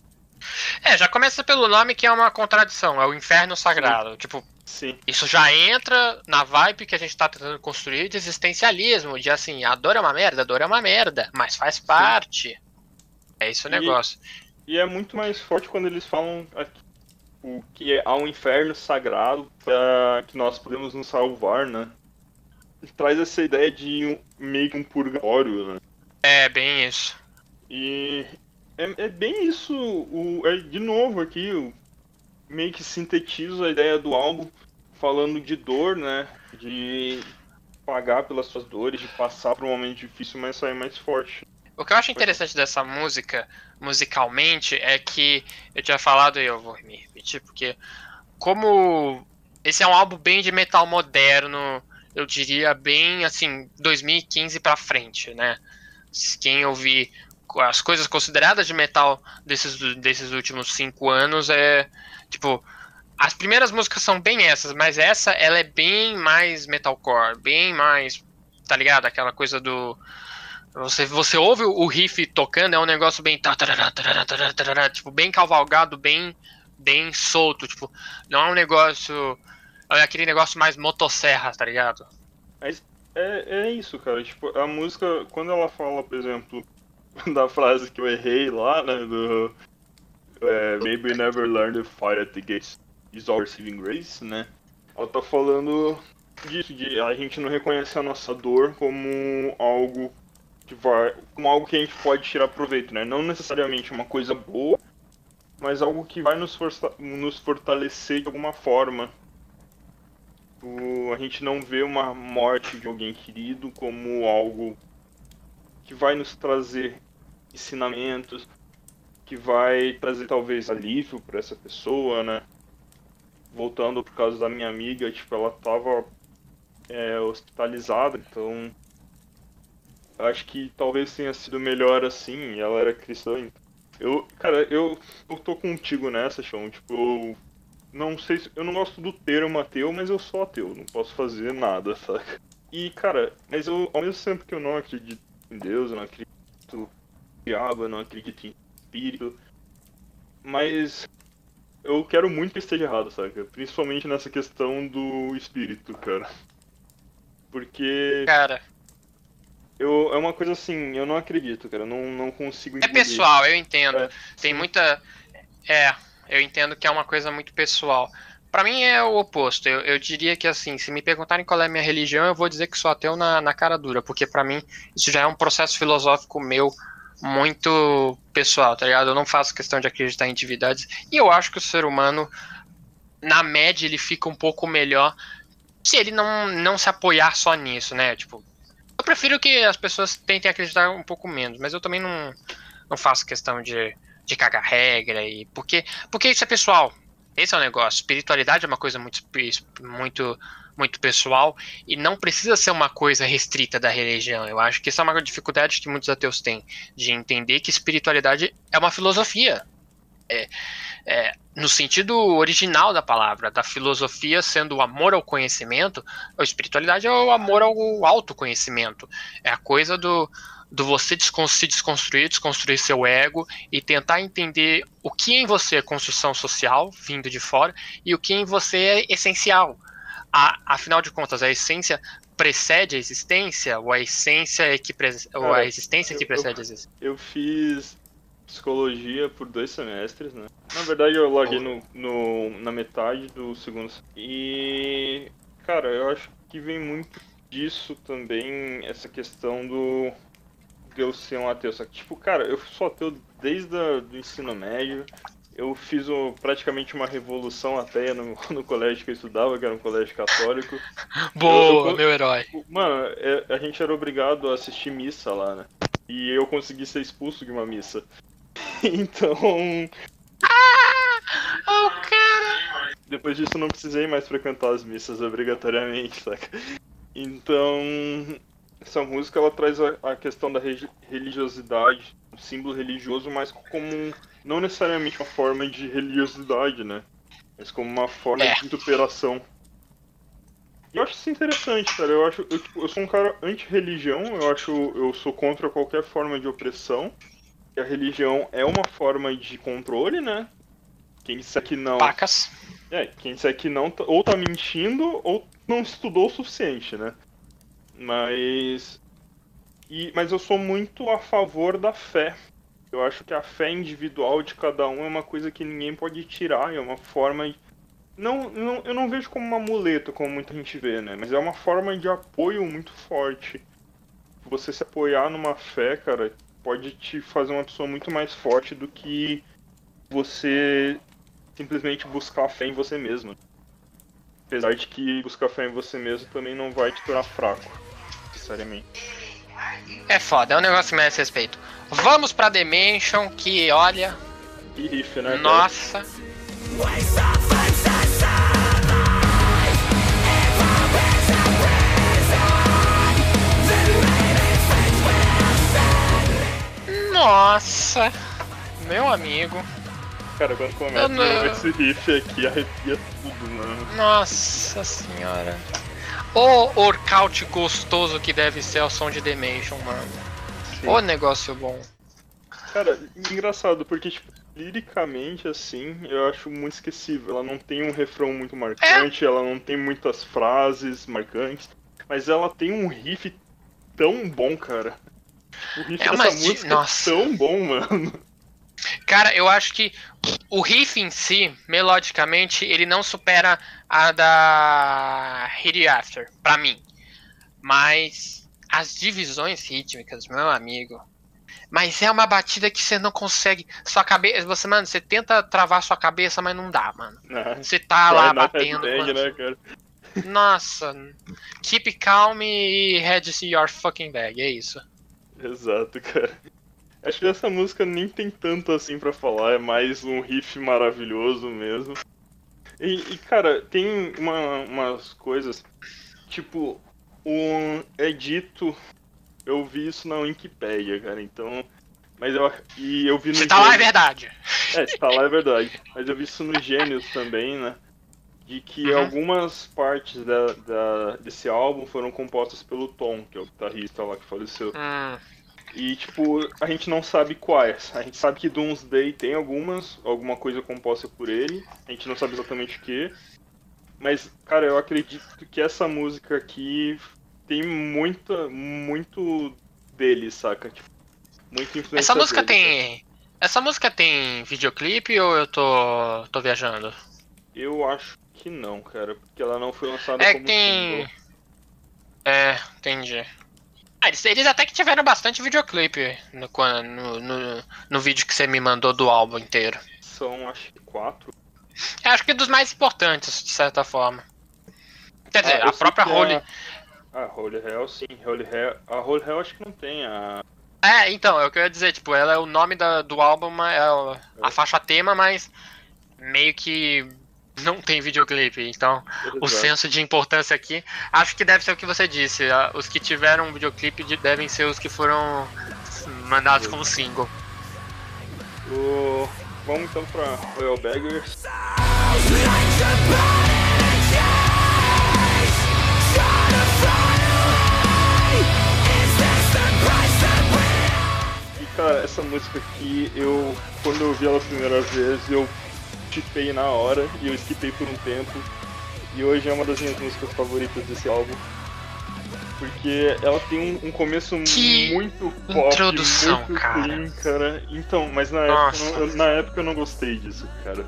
É, já começa pelo nome que é uma contradição, é o inferno sagrado. Tipo, Sim. isso já entra na vibe que a gente tá tentando construir de existencialismo, de assim, a dor é uma merda, a dor é uma merda, mas faz parte. É esse o E- negócio. E é muito mais forte quando eles falam aqui, o que há um inferno sagrado pra que nós podemos nos salvar, né? Traz essa ideia de um, meio que um purgatório, né? É, bem isso. E é, é bem isso, o, é, de novo aqui, o, meio que sintetiza a ideia do álbum falando de dor, né? De pagar pelas suas dores, de passar por um momento difícil, mas sair mais forte. O que eu acho interessante dessa música, musicalmente, é que eu tinha falado e eu vou me repetir, porque como esse é um álbum bem de metal moderno, eu diria bem assim, 2015 pra frente, né? Quem ouvir as coisas consideradas de metal desses, desses últimos cinco anos é tipo as primeiras músicas são bem essas, mas essa ela é bem mais metalcore, bem mais, tá ligado? Aquela coisa do você, você ouve o riff tocando, é um negócio bem. tarará, Tipo, bem cavalgado, bem, bem solto. Tipo, não é um negócio. É aquele negócio mais motosserra, tá ligado? É, é isso, cara. Tipo, a música, quando ela fala, por exemplo, da frase que eu errei lá, né? Do. é, Maybe never learn to fight at the gates is our saving grace, né? Ela tá falando disso, de a gente não reconhece a nossa dor como algo que vai. como algo que a gente pode tirar proveito, né? Não necessariamente uma coisa boa, mas algo que vai nos, força- nos fortalecer de alguma forma. O- a gente não vê uma morte de alguém querido como algo que vai nos trazer ensinamentos, que vai trazer talvez alívio para essa pessoa, né? Voltando por causa da minha amiga, tipo, ela tava é, hospitalizada, então acho que talvez tenha sido melhor assim, ela era cristã. então- Eu, cara, eu, eu tô contigo nessa, Chão, tipo, eu não sei se. Eu não gosto do termo ateu, mas eu sou ateu, não posso fazer nada, saca? E, cara, mas eu, ao mesmo tempo que eu não acredito em Deus, eu não acredito em diabo, eu não acredito em espírito, mas eu quero muito que esteja errado, saca? Principalmente nessa questão do espírito, cara. Porque Cara, eu, é uma coisa assim, eu não acredito, cara, eu não, não consigo é engolir. pessoal, eu entendo. É, Tem muita. É, eu entendo que é uma coisa muito pessoal. Pra mim é o oposto. Eu, eu diria que assim, se me perguntarem qual é a minha religião, eu vou dizer que sou ateu na, na cara dura, porque pra mim isso já é um processo filosófico meu muito pessoal, tá ligado? Eu não faço questão de acreditar em divindades e eu acho que o ser humano, na média, ele fica um pouco melhor se ele não, não se apoiar só nisso, né? Tipo, eu prefiro que as pessoas tentem acreditar um pouco menos, mas eu também não, não faço questão de, de cagar regra e porque porque isso é pessoal. Esse é o negócio. Espiritualidade é uma coisa muito muito muito pessoal e não precisa ser uma coisa restrita da religião. Eu acho que essa é uma dificuldade que muitos ateus têm de entender que espiritualidade é uma filosofia. É, é, no sentido original da palavra, da filosofia sendo o amor ao conhecimento, a espiritualidade é o amor ao autoconhecimento. É a coisa do, do você se desconstruir, desconstruir seu ego e tentar entender o que em você é construção social, vindo de fora, e o que em você é essencial. A- afinal de contas, a essência precede a existência, ou a essência é que pre- ou a existência que eu- precede a existência? Eu fiz psicologia por dois semestres, né? Na verdade, eu larguei no, no- na metade do segundo. E, cara, eu acho que vem muito disso também, essa questão do, eu ser um ateu. Só que, tipo, cara, eu sou ateu desde o ensino médio. Eu fiz o, praticamente uma revolução ateia no, no colégio que eu estudava, que era um colégio católico. Boa, eu, eu, meu herói. Mano, é, a gente era obrigado a assistir missa lá, né? E eu consegui ser expulso de uma missa. então. Ah! Oh, cara! Depois disso eu não precisei mais frequentar as missas obrigatoriamente, saca? Então. Essa música ela traz a, a questão da religiosidade, o símbolo religioso, mas como não necessariamente uma forma de religiosidade, né? Mas como uma forma é. de intuperação. Eu acho isso interessante, cara. Eu acho, eu, tipo, eu sou um cara anti-religião, eu acho, eu sou contra qualquer forma de opressão. A religião é uma forma de controle, né? Quem disser que não. Pacas. É, quem disser que não, tá, ou tá mentindo, ou não estudou o suficiente, né? Mas. E, mas eu sou muito a favor da fé. Eu acho que a fé individual de cada um é uma coisa que ninguém pode tirar, é uma forma. Não, não, eu não vejo como uma muleta, como muita gente vê, né? Mas é uma forma de apoio muito forte. Você se apoiar numa fé, cara, pode te fazer uma pessoa muito mais forte do que você simplesmente buscar fé em você mesmo. Apesar de que buscar fé em você mesmo também não vai te tornar fraco, necessariamente. É foda, é um negócio que merece respeito. Vamos pra Dimension, que olha. Que riff, né? Nossa. Nossa, meu amigo. Cara, quando começa não... esse riff aqui, arrepia tudo, mano. Nossa senhora. O workout gostoso que deve ser o som de Dimension, mano. O negócio bom. Cara, engraçado, porque, tipo, liricamente, assim, eu acho muito esquecível. Ela não tem um refrão muito marcante, é. ela não tem muitas frases marcantes, mas ela tem um riff tão bom, cara. O riff é, dessa música é Nossa. é tão bom, mano. Cara, eu acho que o riff em si, melodicamente, ele não supera a da Hit After, pra mim. Mas as divisões rítmicas, meu amigo. Mas é uma batida que você não consegue. Sua cabeça. Você, mano, você tenta travar sua cabeça, mas não dá, mano. Você tá lá batendo. Bag, né, cara? Nossa. Keep calm e head your fucking bag, é isso. Exato, cara. Acho que essa música nem tem tanto assim para falar, é mais um riff maravilhoso mesmo. E, e cara, tem uma, umas coisas. Tipo, um, é dito. Eu vi isso na Wikipedia, cara, então. Mas eu. E eu vi no. Se tá lá é verdade. É, se tá lá é verdade. Mas eu vi isso no Gênios também, né? De que uhum. algumas partes da, da, desse álbum foram compostas pelo Tom, que é o guitarrista lá que faleceu. Uhum. E, tipo, a gente não sabe quais. A gente sabe que Doomsday tem algumas, alguma coisa composta por ele. A gente não sabe exatamente o que. Mas, cara, eu acredito que essa música aqui tem muita, muito dele, saca? Tipo, muita influência Essa música dele, tem. Cara. Essa música tem videoclipe ou eu tô. tô viajando? Eu acho que não, cara, porque ela não foi lançada é como tem... Single. É, entendi. Ah, eles, eles, até que tiveram bastante videoclipe no, no, no, no, vídeo que você me mandou do álbum inteiro. São, acho que quatro. É, acho que dos mais importantes, de certa forma. Quer dizer, ah, a própria Holy. É... A Holy Hell, sim. Holy Hell, a Holy Hell acho que não tem a. É, então, é o que eu ia dizer, tipo, ela é o nome da, do álbum, é a, a faixa tema, mas meio que não tem videoclipe. Então, Exato. o senso de importância aqui, acho que deve ser o que você disse. Os que tiveram videoclipe devem ser os que foram mandados como single. O... Vamos então pra Royal Beggars. Cara, essa música aqui, eu quando eu ouvi ela a primeira vez, eu chipei na hora e eu esquipei por um tempo. E hoje é uma das minhas músicas favoritas desse álbum. Porque ela tem um, um começo que muito pop, introdução, muito cara. clean, cara. Então, mas na época, eu, na época eu não gostei disso, cara.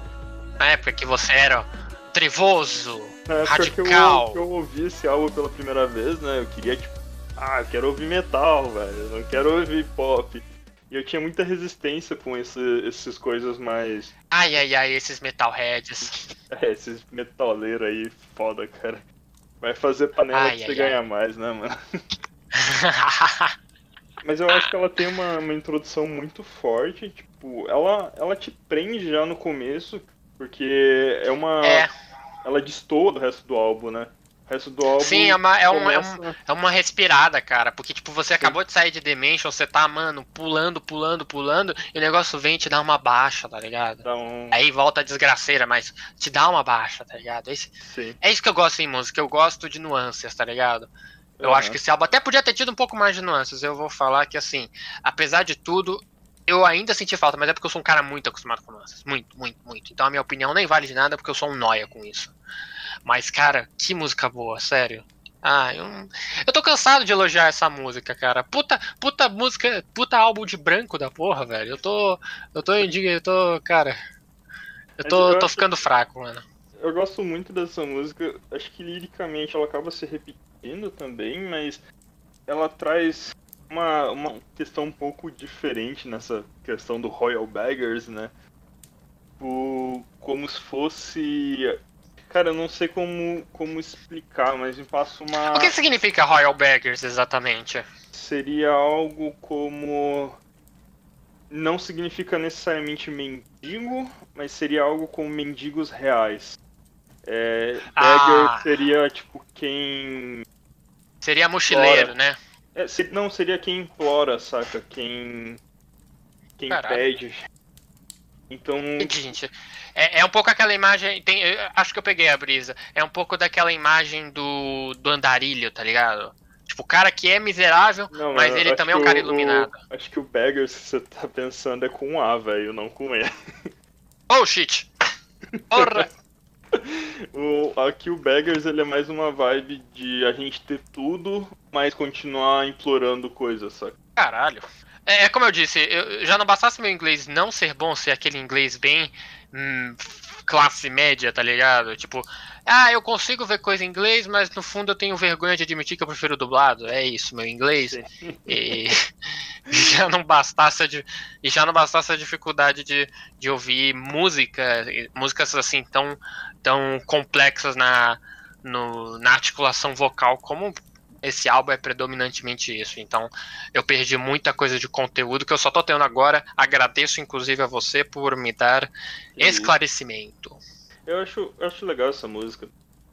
Na época que você era trevoso, na época radical. Que eu, que eu ouvi esse álbum pela primeira vez, né? Eu queria, tipo, ah, eu quero ouvir metal, velho, eu não quero ouvir pop. E eu tinha muita resistência com esse, essas coisas mais. Ai, ai, ai, esses metalheads. É, esses metaleiros aí, foda, cara. Vai fazer panela ai, pra você ai, ganhar ai. mais, né, mano? Mas eu acho que ela tem uma, uma introdução muito forte, tipo, ela, ela te prende já no começo, porque é uma. É. Ela destoa do resto do álbum, né? Resto do álbum. Sim, é uma, é, uma, é, um, é uma respirada, cara. Porque, tipo, você Sim. acabou de sair de Dimension, você tá, mano, pulando, pulando, pulando, e o negócio vem e te dá uma baixa, tá ligado? Um... Aí volta a desgraceira, mas te dá uma baixa, tá ligado? Esse, é isso que eu gosto em música, eu gosto de nuances, tá ligado? Eu uhum. acho que esse álbum até podia ter tido um pouco mais de nuances. Eu vou falar que, assim, apesar de tudo, eu ainda senti falta, mas é porque eu sou um cara muito acostumado com nuances. Muito, muito, muito. Então a minha opinião nem vale de nada porque eu sou um noia com isso. Mas, cara, que música boa, sério. Ah, eu, eu tô cansado de elogiar essa música, cara. Puta, puta música, puta álbum de branco da porra, velho. Eu tô, eu tô eu tô, cara. Eu tô, eu tô ficando fraco, mano. Eu gosto muito dessa música. Acho que liricamente ela acaba se repetindo também, mas ela traz uma, uma questão um pouco diferente nessa questão do Royal Beggars, né? O, como se fosse Cara, eu não sei como, como explicar, mas me passa uma. O que significa Royal Beggars exatamente? Seria algo como. Não significa necessariamente mendigo, mas seria algo como mendigos reais. É, beggar ah. seria tipo quem. Seria mochileiro, né? É, se, não, seria quem implora, saca? Quem. Quem Caralho. pede. Então. Gente, é, é, um pouco aquela imagem. Tem, acho que eu peguei a brisa. É um pouco daquela imagem do, do andarilho, tá ligado? Tipo, o cara que é miserável, não, mas ele também é um cara o, iluminado. Acho que o Beggars que você tá pensando é com A, velho, não com E. Oh shit! Porra! o, aqui o Beggars ele é mais uma vibe de a gente ter tudo, mas continuar implorando coisas, saca? Caralho. É, é como eu disse, eu, já não bastasse meu inglês não ser bom, ser aquele inglês bem hum, classe média, tá ligado? Tipo, ah, eu consigo ver coisa em inglês, mas no fundo eu tenho vergonha de admitir que eu prefiro dublado. É isso, meu inglês. E já não bastasse de, e já não bastasse a dificuldade de, de ouvir música, músicas assim tão, tão complexas na, no, na articulação vocal como esse álbum é predominantemente isso. Então, eu perdi muita coisa de conteúdo que eu só tô tendo agora. Agradeço, inclusive, a você por me dar esclarecimento. Eu acho, eu acho legal essa música.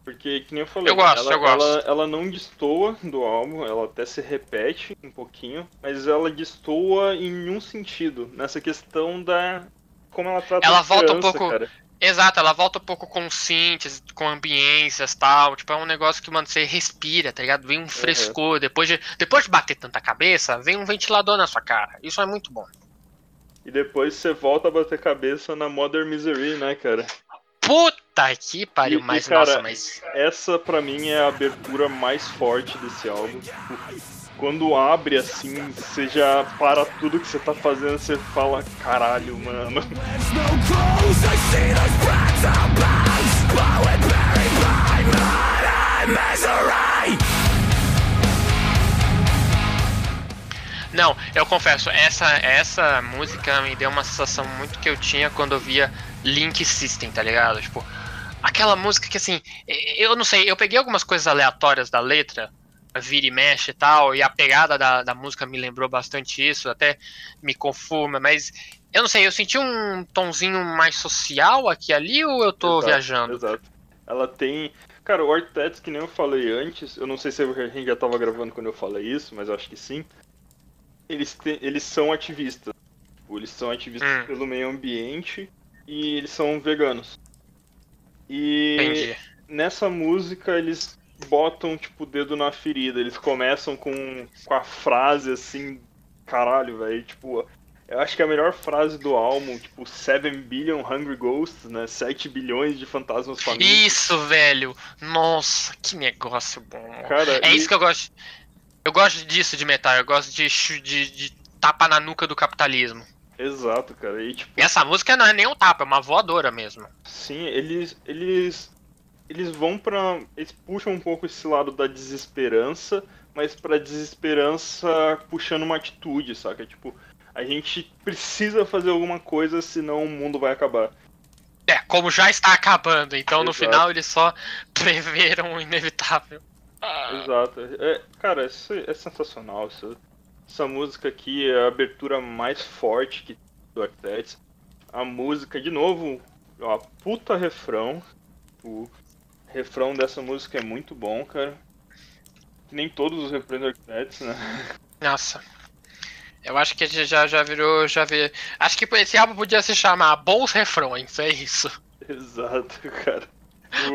Porque, que nem eu falei, eu gosto, ela, eu gosto. Ela, ela não destoa do álbum, ela até se repete um pouquinho, mas ela destoa em um sentido, nessa questão da. Como ela trata ela volta um pouco cara. Exato, ela volta um pouco com synths, com ambiências tal. Tipo, é um negócio que, mano, você respira, tá ligado? Vem um frescor. Uhum. Depois, de, depois de bater tanta cabeça, vem um ventilador na sua cara. Isso é muito bom. E depois você volta a bater cabeça na Modern Misery, né, cara? Puta que pariu, mas e, cara, nossa, mas. Essa pra mim é a abertura mais forte desse álbum. Quando abre assim, você já para tudo que você tá fazendo, você fala, caralho, mano. Não, eu confesso, essa, essa música me deu uma sensação muito que eu tinha quando eu via Link System, tá ligado? Tipo, aquela música que assim, eu não sei, eu peguei algumas coisas aleatórias da letra, vira e mexe e tal, e a pegada da, da música me lembrou bastante isso, até me conforma, mas eu não sei, eu senti um tonzinho mais social aqui ali ou eu tô exato, viajando? Exato. Ela tem. Cara, o Arquitetos, que nem eu falei antes, eu não sei se a gente já tava gravando quando eu falei isso, mas eu acho que sim. Eles, te... eles são ativistas. Tipo, eles são ativistas hum. pelo meio ambiente e eles são veganos. E Entendi. nessa música eles botam, tipo, o dedo na ferida. Eles começam com, com a frase assim, caralho, velho. Tipo, eu acho que é a melhor frase do álbum, tipo, 7 billion hungry ghosts, né? 7 bilhões de fantasmas famintos. Isso, velho! Nossa, que negócio bom. Cara, é e... isso que eu gosto. Eu gosto disso de metal, eu gosto de, de, de tapa na nuca do capitalismo. Exato, cara. E, tipo... Essa música não é nem um tapa, é uma voadora mesmo. Sim, eles, eles eles vão para eles puxam um pouco esse lado da desesperança, mas pra desesperança puxando uma atitude, saca? Tipo, a gente precisa fazer alguma coisa, senão o mundo vai acabar. É, como já está acabando, então no Exato. final eles só preveram o inevitável. Ah, Exato. É, cara, isso é sensacional. Isso, essa música aqui é a abertura mais forte que do Arquitetos. A música, de novo, é uma puta refrão. O refrão dessa música é muito bom, cara. Que nem todos os refrões do Arquitetos, né? Nossa. Eu acho que a gente já, já virou. Já vi... Acho que esse álbum podia se chamar Bons Refrões, é isso. Exato, cara.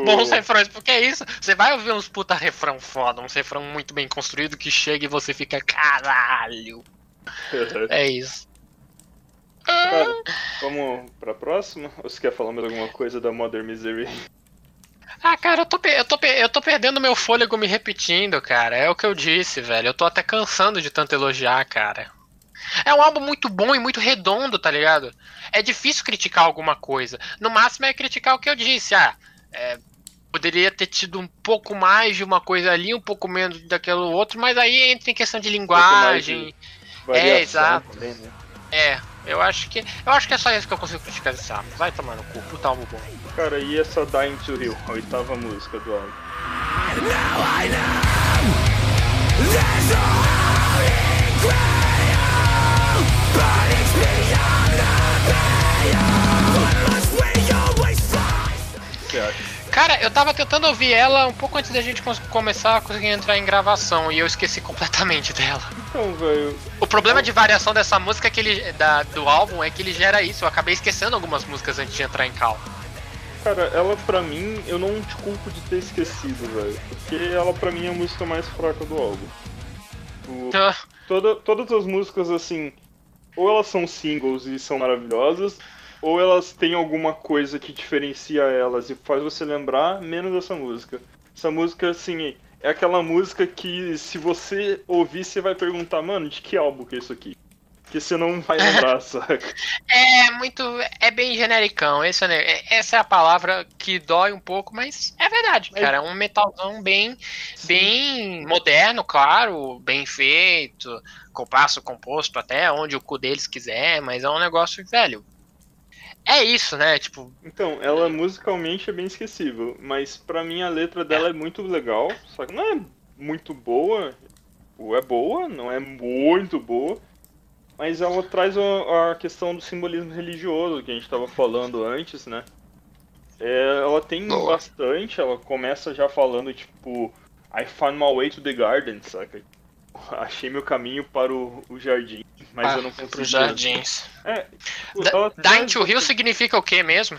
Bons refrões, porque é isso. Você vai ouvir uns puta refrão foda, uns refrão muito bem construído que chega e você fica, caralho. É isso. Cara, vamos pra próxima? Ou você quer falar mais alguma coisa da Mother Misery? Ah, cara, eu tô, eu, tô, eu tô perdendo meu fôlego me repetindo, cara. É o que eu disse, velho. Eu tô até cansando de tanto elogiar, cara. É um álbum muito bom e muito redondo, tá ligado? É difícil criticar alguma coisa. No máximo é criticar o que eu disse. Ah, é, poderia ter tido um pouco mais de uma coisa ali, um pouco menos daquilo outro, mas aí entra em questão de linguagem. Variação exato. também, né? É, eu acho que. Eu acho que é só isso que eu consigo criticar desse álbum. Vai tomar no cu, puta álbum bom. Cara, e essa Dying to Hill, a oitava música do álbum? Que acha? Cara, eu tava tentando ouvir ela um pouco antes da gente começar a conseguir entrar em gravação e eu esqueci completamente dela. Então, velho, O problema de variação dessa música é que ele, da, do álbum é que ele gera isso. Eu acabei esquecendo algumas músicas antes de entrar em cal. Cara, ela pra mim, eu não te culpo de ter esquecido, velho. Porque ela pra mim é a música mais fraca do álbum. O- Ah, toda, todas as músicas, assim, ou elas são singles e são maravilhosas, ou elas têm alguma coisa que diferencia elas e faz você lembrar menos dessa música. Essa música, assim, é aquela música que se você ouvir, você vai perguntar, mano, de que álbum que é isso aqui? Porque você não vai lembrar, saca? É muito. É bem genericão. Esse, é ne- é- essa é a palavra que dói um pouco, mas é verdade, Mas- cara. É um metalzão bem, bem moderno, claro, bem feito, com passo composto até onde o cu deles quiser, mas é um negócio, velho. É isso, né? Tipo, Então, ela musicalmente é bem esquecível, mas pra mim a letra dela é muito legal, só que não é muito boa, ou é boa, não é muito boa, mas ela traz a, a questão do simbolismo religioso que a gente tava falando antes, né? É, ela tem Boa. bastante, ela começa já falando tipo, I found my way to the garden, saca? Achei meu caminho para o, o jardim, mas ah, eu não consegui. pros jardins. É, tipo, Da- Dying to Hill significa o que mesmo?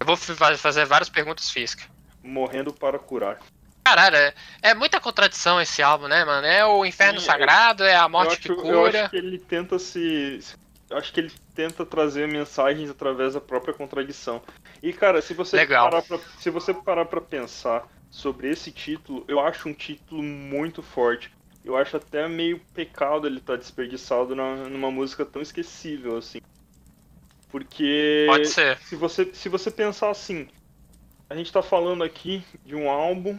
Eu vou fa- fazer várias perguntas físicas. morrendo para curar. Caralho, é, é muita contradição esse álbum, né, mano? É o inferno Sim, sagrado, é a morte eu acho, que eu cura. acho que ele tenta se. eu Acho que ele tenta trazer mensagens através da própria contradição. E cara, se você Legal. parar pra, se você parar para pensar sobre esse título, eu acho um título muito forte. Eu acho até meio pecado ele estar desperdiçado na- numa música tão esquecível assim. Porque Pode ser. se você, se você pensar assim, a gente tá falando aqui de um álbum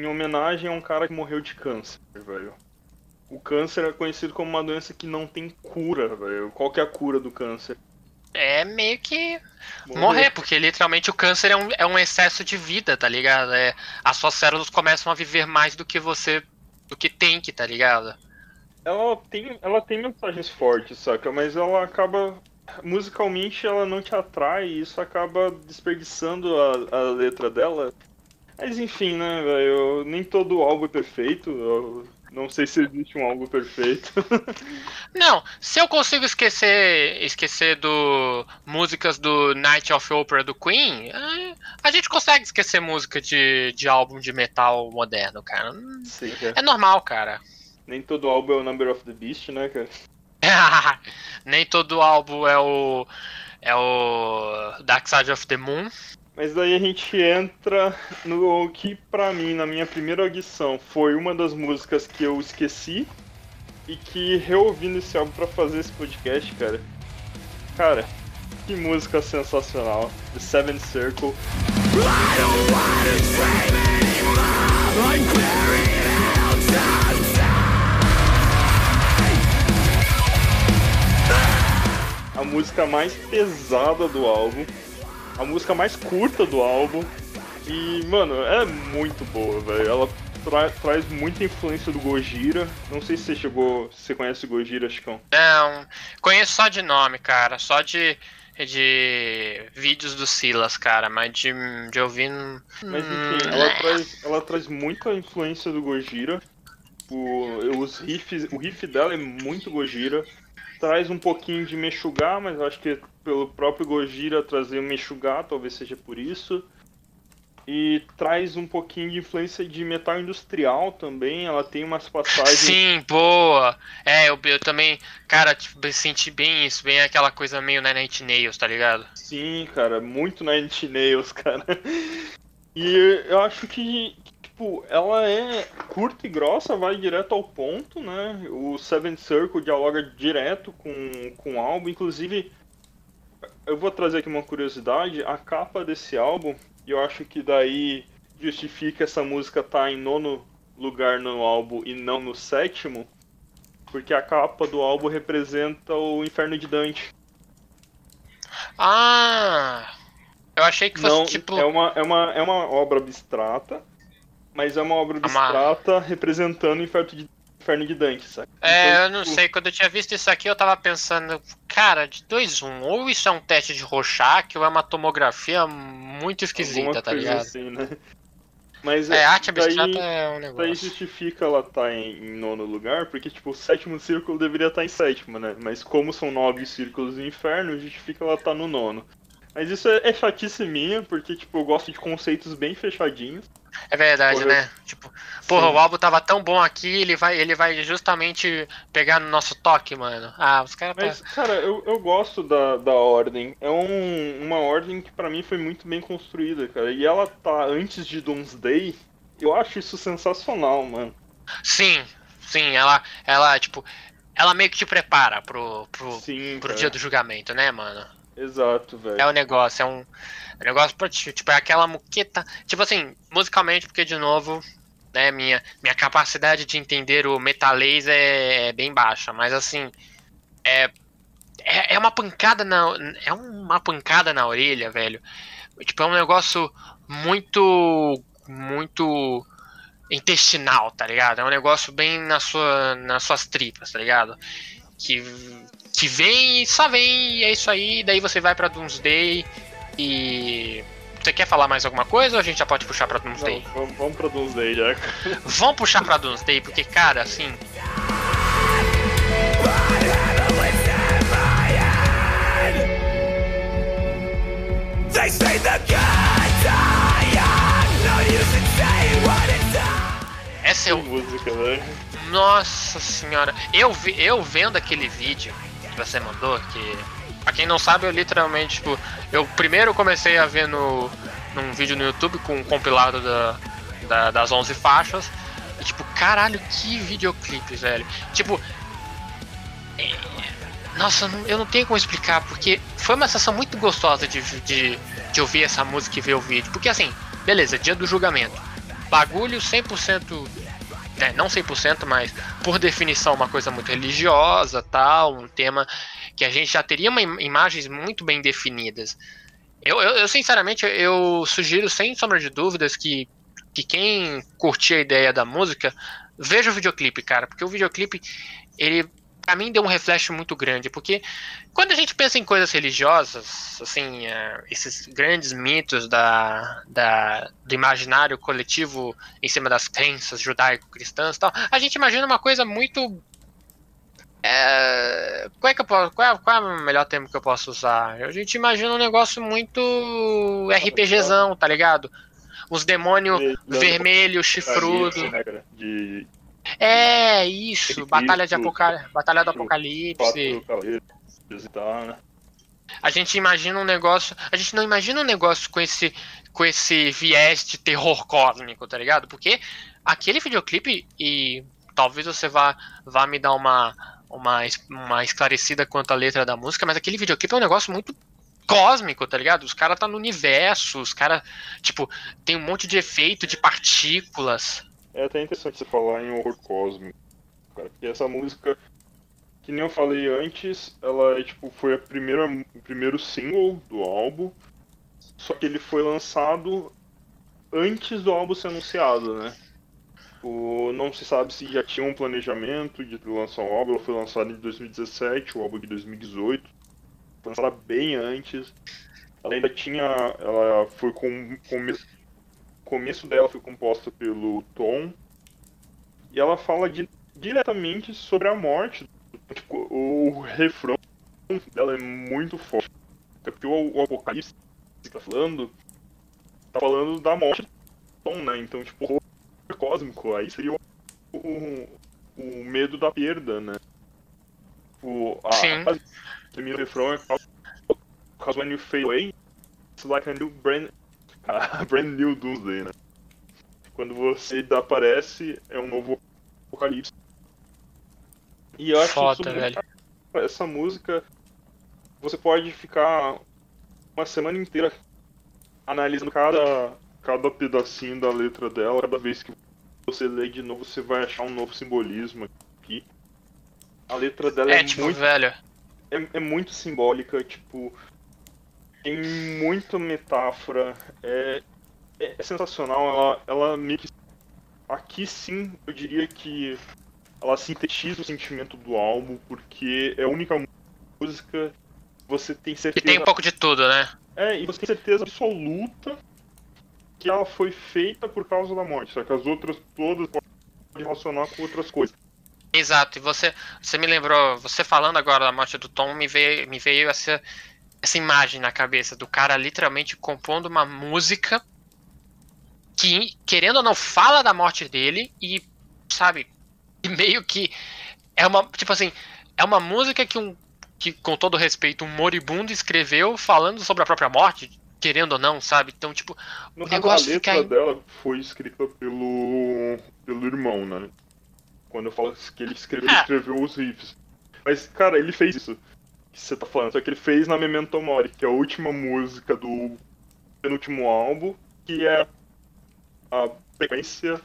em homenagem a um cara que morreu de câncer, velho. O câncer é conhecido como uma doença que não tem cura, velho. Qual que é a cura do câncer? É meio que morrer, porque literalmente o câncer é um, é um excesso de vida, tá ligado? É, as suas células começam a viver mais do que você. do que tem que, tá ligado? Ela tem, ela tem mensagens fortes, saca? Mas ela acaba. Musicalmente ela não te atrai e isso acaba desperdiçando a, a letra dela. Mas enfim, né, velho? Nem todo álbum é perfeito. Eu não sei se existe um álbum perfeito. Não, se eu consigo esquecer esquecer do músicas do Night of Opera do Queen, é, a gente consegue esquecer música de, de álbum de metal moderno, cara. Sim, cara. É normal, cara. Nem todo álbum é o Number of the Beast, né, cara? Nem todo álbum é o é o Dark Side of the Moon. Mas daí a gente entra no que pra mim, na minha primeira audição, foi uma das músicas que eu esqueci e que reouvindo esse álbum pra fazer esse podcast, cara. Cara, que música sensacional. The Seven Circle. A música mais pesada do álbum, a música mais curta do álbum. E, mano, é muito boa, velho. Ela tra traz muita influência do Gojira. Não sei se você chegou. Se você conhece o Gojira, Chicão. Não, conheço só de nome, cara. Só de, de vídeos do Silas, cara. Mas de, de ouvir. Mas enfim, hum, ela, é. traz, ela traz muita influência do Gojira. O, os riffs, o riff dela é muito Gojira. Traz um pouquinho de Meshuggah, mas eu acho que pelo próprio Gojira trazer o Meshuggah, talvez seja por isso. E traz um pouquinho de influência de metal industrial também. Ela tem umas passagens. Sim, boa. É, eu, eu também, cara, tipo, senti bem isso, bem aquela coisa meio Nine Inch Nails, tá ligado? Sim, cara, muito Inch Nails, cara. E eu acho que, tipo, ela é curta e grossa, vai direto ao ponto, né? O Seven Circle dialoga direto com, com o álbum. Inclusive, eu vou trazer aqui uma curiosidade: a capa desse álbum, e eu acho que daí justifica essa música estar tá em nono lugar no álbum e não no sétimo, porque a capa do álbum representa o Inferno de Dante. Ah! Eu achei que fosse Não, tipo. é, uma, é, uma, é uma obra abstrata, mas é uma obra Uma- abstrata representando o Inferno de, Inferno de Dante, sabe? É, Então, eu não tipo, sei, quando eu tinha visto isso aqui, eu tava pensando, cara, de 2 1 ou isso é um teste de Rorschach ou é uma tomografia muito esquisita, alguma tá ligado? assim, né? Mas É, arte daí- abstrata é um Daí negócio. justifica ela estar em, em nono lugar, porque tipo, o sétimo círculo deveria estar em sétimo, né? Mas como são nove círculos do inferno, justifica ela estar no nono. Mas isso é, é chatice minha, porque tipo, eu gosto de conceitos bem fechadinhos. É verdade, né? Tipo, porra, Sim. o álbum tava tão bom aqui, ele vai, ele vai justamente pegar no nosso toque, mano. Ah, os caras. Mas, Tá... cara, eu, eu gosto da, da ordem. É um, uma ordem que pra mim foi muito bem construída, cara. E ela tá antes de Doomsday. Eu acho isso sensacional, mano. Sim, sim, ela, ela, tipo, ela meio que te prepara pro, pro, Sim, pro cara. dia do julgamento, né, mano? Exato, velho. É o negócio, é um, um negócio tipo, é aquela muqueta. Tipo assim, musicalmente, porque de novo, né, minha, minha capacidade de entender o metalês é, é bem baixa, mas assim, é, é, é uma pancada na. É uma pancada na orelha, velho. Tipo, é um negócio muito. Muito intestinal, tá ligado? É um negócio bem na sua, nas suas tripas, tá ligado? Que, que vem e só vem, e é isso aí, daí você vai pra Doomsday e. Você quer falar mais alguma coisa ou a gente já pode puxar pra Doomsday? Não, vamos, vamos pra Doomsday já. Vamos puxar pra Doomsday, porque, cara, assim. Essa é o. música, velho. Nossa senhora. Eu, vi, eu vendo aquele vídeo que você mandou, que. Pra quem não sabe, eu literalmente, tipo. Eu primeiro comecei a ver no, num vídeo no YouTube com um compilado da, da- das 11 faixas. E, tipo, caralho, que videoclipe, velho. Tipo. é, Nossa, eu não- tenho como explicar, porque foi uma sensação muito gostosa de, de, de ouvir essa música e ver o vídeo. Porque assim, beleza, dia do julgamento. Bagulho 100% é, não 100%, mas por definição uma coisa muito religiosa, tal, um tema que a gente já teria uma im- imagens muito bem definidas. Eu, eu, eu, sinceramente, eu sugiro sem sombra de dúvidas que, que quem curtir a ideia da música veja o videoclipe, cara, porque o videoclipe ele pra mim deu um reflexo muito grande, porque quando a gente pensa em coisas religiosas, assim, é, esses grandes mitos da, da, do imaginário coletivo em cima das crenças judaico-cristãs tal, a gente imagina uma coisa muito. É, qual, é que eu posso, qual, é, qual é o melhor termo que eu posso usar? A gente imagina um negócio muito RPGzão, tá ligado? Os demônios vermelho, chifrudo. né, cara? De É, isso. Batalha, de Apocal... Batalha do Apocalipse. né? A gente imagina um negócio. A gente não imagina um negócio com esse, com esse viés de terror cósmico, tá ligado? Porque aquele videoclipe, e talvez você vá, vá me dar uma, uma, uma esclarecida quanto à letra da música, mas aquele videoclipe é um negócio muito cósmico, tá ligado? Os caras tá no universo, os caras, tipo, tem um monte de efeito de partículas. é até interessante você falar em horror cósmico, cara, porque essa música, que nem eu falei antes, ela é, tipo, foi a primeira, o primeiro single do álbum, só que ele foi lançado antes do álbum ser anunciado, né? O, não se sabe se já tinha um planejamento de lançar o álbum, ela foi lançada em 2017, o álbum de 2018, foi lançada bem antes. Ela ainda tinha, ela foi com, com o começo dela foi composta pelo Tom e ela fala de, diretamente sobre a morte. Tipo, o refrão dela é muito forte. Porque o, o Apocalipse que tá falando tá falando da morte do Tom, né? Então, tipo, cósmico, aí seria o, o, o medo da perda, né? O, a, Sim. a primeiro refrão é Because when you fade away, it's like a new brand, a brand new Doomsday, né? Quando você desaparece, é um novo apocalipse. E eu acho Foda, velho. essa música você pode ficar uma semana inteira analisando cada, cada pedacinho da letra dela, cada vez que você lê de novo você vai achar um novo simbolismo aqui. A letra dela é, É, tipo, muito velho. é, é muito simbólica, tipo, tem muita metáfora, é, é, sensacional, ela, ela meio que. Aqui sim, eu diria que ela sintetiza o sentimento do álbum, porque é a única música que você tem Que certeza. tem um pouco de tudo, né? É, e você tem certeza absoluta que ela foi feita por causa da morte, só que as outras todas podem relacionar com outras coisas. Exato, e você, você me lembrou, você falando agora da morte do Tom, me veio, me veio essa, essa imagem na cabeça do cara literalmente compondo uma música que, querendo ou não, fala da morte dele e, sabe, meio que é uma, tipo assim, é uma música que um, que com todo respeito, um moribundo escreveu falando sobre a própria morte, querendo ou não, sabe? Então, tipo, No O caso, a negócio letra fica dela foi escrita pelo, pelo irmão, né? Quando eu falo que ele escreveu, Ah. escreveu os riffs. Mas, cara, ele fez isso que você tá falando, só que ele fez na Memento Mori, que é a última música do penúltimo álbum, que é a sequência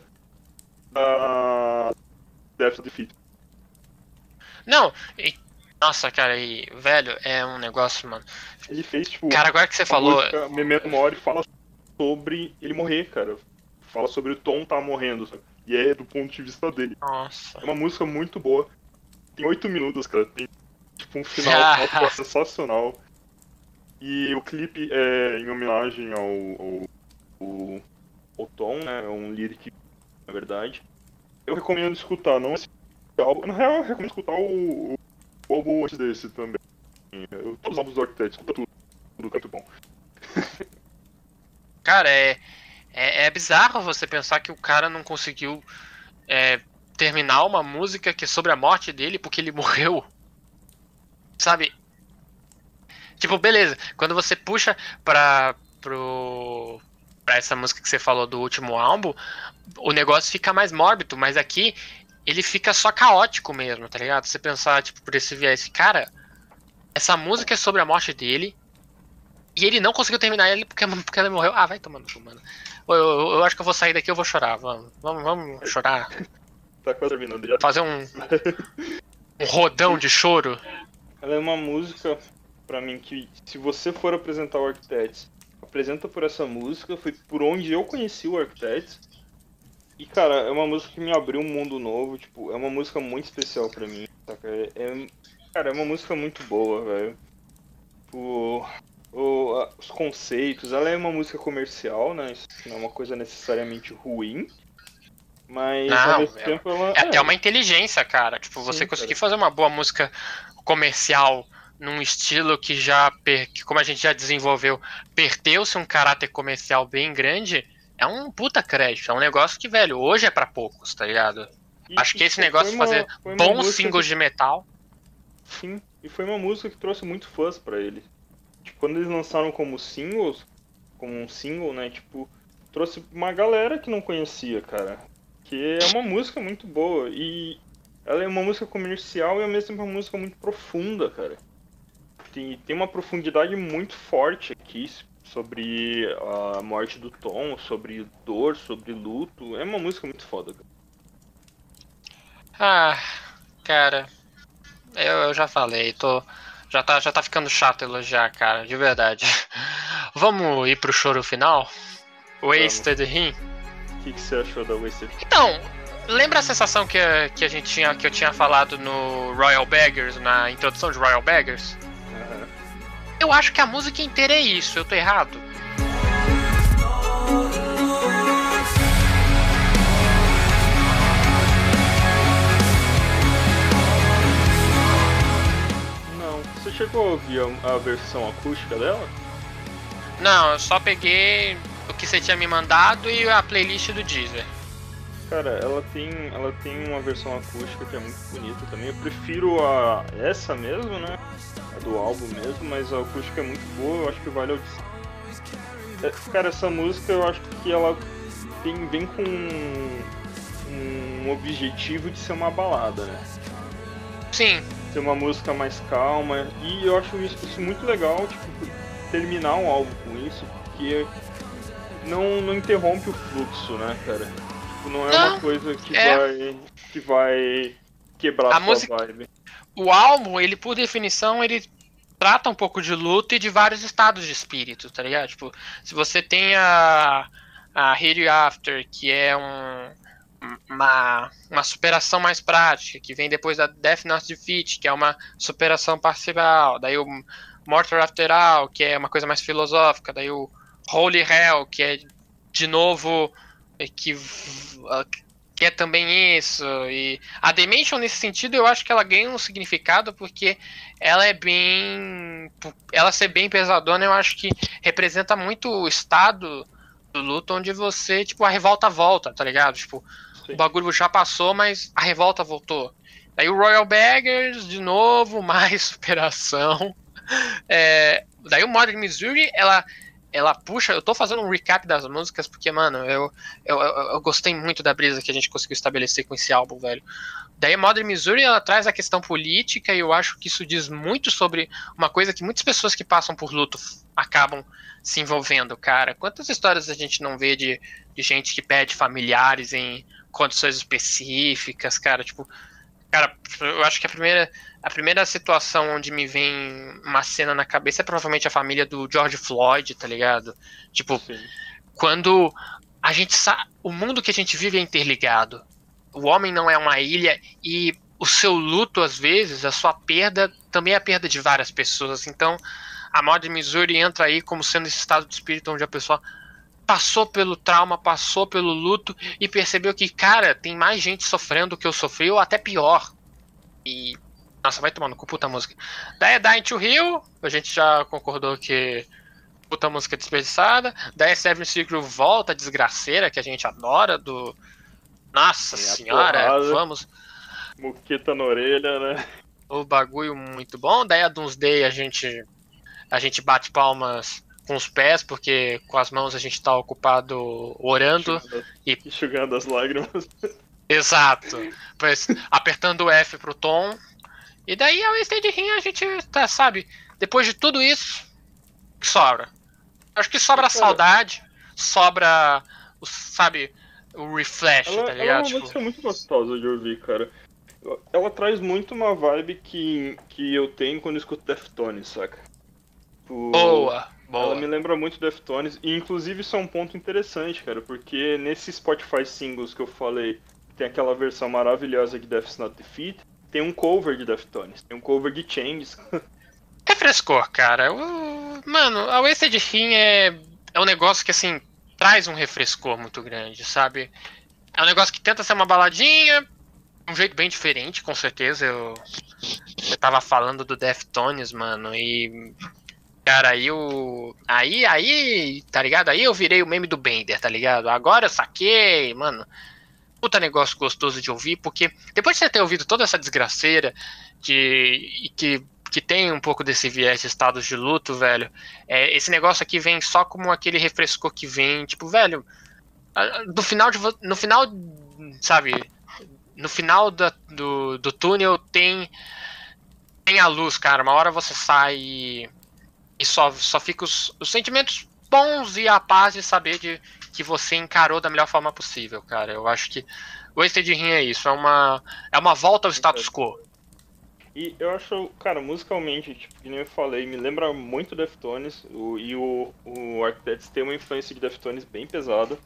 da Death Defeat. não, nossa, cara, e, velho, é um negócio, mano. Ele fez, tipo, Cara, agora que você falou, música Memento Mori fala sobre ele morrer, cara. Fala sobre o Tom tá morrendo, sabe? E é do ponto de vista dele. nossa. É uma música muito boa. Tem oito minutos, cara. Tem tipo um final é sensacional. E o clipe é em homenagem ao, ao, ao, ao Tom, né? É um lyric, na verdade. Eu recomendo escutar, não esse álbum. Na real, eu recomendo escutar o, o, o álbum antes desse também. Eu- todos os álbuns do Architect, tudo. Tudo muito bom. Cara, é, é, é bizarro você pensar que o cara não conseguiu é, terminar uma música que é sobre a morte dele porque ele morreu. Sabe? Tipo, beleza, quando você puxa pra, pro, pra essa música que você falou do último álbum, o negócio fica mais mórbido, mas aqui ele fica só caótico mesmo, tá ligado? Você pensar, tipo, por esse viés, cara, essa música é sobre a morte dele, e ele não conseguiu terminar ele porque, porque ela morreu. Ah, vai tomando cu, mano. Eu, eu- eu acho que eu vou sair daqui eu vou chorar. Vamos, vamos, vamos chorar. Tá quase terminando já. Fazer um, um rodão de choro. Ela é uma música, pra mim, que se você for apresentar o Architects, apresenta por essa música, foi por onde eu conheci o Architects. E, cara, é uma música que me abriu um mundo novo, tipo, é uma música muito especial pra mim, saca? É, é- cara, é uma música muito boa, velho. Tipo, o- a- os conceitos, ela é uma música comercial, né? Isso não é uma coisa necessariamente ruim. Mas, Não, ao mesmo é- tempo, ela... É até uma inteligência, cara. Tipo, você Sim, conseguir cara. fazer uma boa música comercial num estilo que já, per- que, como a gente já desenvolveu, perdeu-se um caráter comercial bem grande, é um puta crédito. É um negócio que, velho, hoje é pra poucos, tá ligado? E- Acho que esse negócio de fazer uma bons singles de metal. Sim, e foi uma música que trouxe muito fãs pra ele. Tipo, quando eles lançaram como singles, como um single, né, tipo, trouxe uma galera que não conhecia, cara. Que é uma música muito boa e ela é uma música comercial e ao mesmo tempo uma música muito profunda, cara. Tem, tem uma profundidade muito forte aqui, sobre a morte do Tom, sobre dor, sobre luto. É uma música muito foda. cara. Ah, cara. Eu, eu já falei, tô. Já tá, já tá ficando chato elogiar, cara, de verdade. Vamos ir pro choro final? Wasted Him? O que, que você achou da Wasted? Então, lembra a sensação que, que a gente tinha, que eu tinha falado no Royal Beggars, na introdução de Royal Beggars? Eu acho que a música inteira é isso, eu tô errado. Não. Você chegou a ouvir a, a versão acústica dela? Não, eu só peguei o que você tinha me mandado e a playlist do Deezer. Cara, ela tem, ela tem uma versão acústica que é muito bonita também. Eu prefiro a essa mesmo, né? Do álbum mesmo, mas a acústica é muito boa, eu acho que vale a audição. É, Cara, essa música eu acho que ela tem, vem com um, um objetivo de ser uma balada, né? Sim, Ser uma música mais calma. E eu acho isso, isso muito legal, tipo, terminar um álbum com isso, porque não, não interrompe o fluxo, né, cara? Tipo, não é Não, uma coisa que é. vai. que vai quebrar A a sua música- vibe. O álbum, ele por definição, ele trata um pouco de luto e de vários estados de espírito, tá ligado? Tipo, se você tem a, a Hate You After, que é um, uma, uma superação mais prática, que vem depois da Death Not Defeat, que é uma superação parcial, daí o Mortal After All, que é uma coisa mais filosófica, daí o Holy Hell, que é de novo que que é também isso. E a Dimension, nesse sentido, eu acho que ela ganha um significado porque ela é bem. Ela ser bem pesadona, eu acho que representa muito o estado do luto onde você, tipo, a revolta volta, tá ligado? Tipo, Sim. o bagulho já passou, mas a revolta voltou. Daí o Royal Beggars, de novo, mais superação. É, daí o Modern Missouri, ela ela puxa, eu tô fazendo um recap das músicas porque, mano, eu, eu, eu, gostei muito da brisa que a gente conseguiu estabelecer com esse álbum, velho. Daí Modern Missouri, ela traz a questão política e eu acho que isso diz muito sobre uma coisa que muitas pessoas que passam por luto acabam se envolvendo, cara. Quantas histórias a gente não vê de, de gente que perde familiares em condições específicas, cara, tipo, cara, eu acho que a primeira a primeira situação onde me vem uma cena na cabeça é provavelmente a família do George Floyd, tá ligado? Tipo, Sim. quando a gente sabe. O mundo que a gente vive é interligado. O homem não é uma ilha e o seu luto, às vezes, a sua perda, também é a perda de várias pessoas. Então, a Modern Missouri entra aí como sendo esse estado de espírito onde a pessoa passou pelo trauma, passou pelo luto e percebeu que, cara, tem mais gente sofrendo do que eu sofri, ou até pior. E. Nossa, vai tomar no cu, puta música. Daí é Dying to Heal, a gente já concordou que puta música desperdiçada. Daí Seven Circle volta, desgraceira, que a gente adora, do. Nossa senhora, porrada. vamos. Muqueta na orelha, né? O bagulho muito bom. Daí a Doomsday a gente. A gente bate palmas com os pés, porque com as mãos a gente tá ocupado orando. Enxugando, e- enxugando as lágrimas. Exato. Pois, apertando o F pro tom. E daí a Wasted Ring a gente tá, sabe? Depois de tudo isso, que sobra? Acho que sobra a saudade, sobra o, sabe, o refresh, Ela, tá ela é ligado? uma Tipo, música muito gostosa de ouvir, cara. Ela traz muito uma vibe que, que eu tenho quando eu escuto Deftones, saca? Tipo, boa, Ela boa. me lembra muito Deftones, e inclusive isso é um ponto interessante, cara, porque nesse Spotify Singles que eu falei, tem aquela versão maravilhosa de Death's Not Defeat, tem um cover de Deftones, tem um cover de Changes. Refrescor, cara. O- mano, a Wasted Ring é, é um negócio que, assim, traz um refrescor muito grande, sabe? É um negócio que tenta ser uma baladinha, de um jeito bem diferente, com certeza. Eu, eu tava falando do Deftones, mano, e. Cara, aí o. Aí, aí, tá ligado? Aí eu virei o meme do Bender, tá ligado? Agora eu saquei, mano. Puta negócio gostoso de ouvir, porque depois de você ter ouvido toda essa desgraceira de. que que tem um pouco desse viés de estados de luto, velho. É, esse negócio aqui vem só como aquele refrescor que vem, tipo, velho, no final de no final, sabe, no final da- do, do túnel tem tem a luz, cara. Uma hora você sai e, só só fica os, os sentimentos bons e a paz de saber de, que você encarou da melhor forma possível, cara. Eu acho que o Wasted Rim é isso, é uma, é uma volta ao status quo. E eu acho, cara, musicalmente, tipo, que nem eu falei, me lembra muito Deftones, o, e o, o Architects tem uma influência de Deftones bem pesada.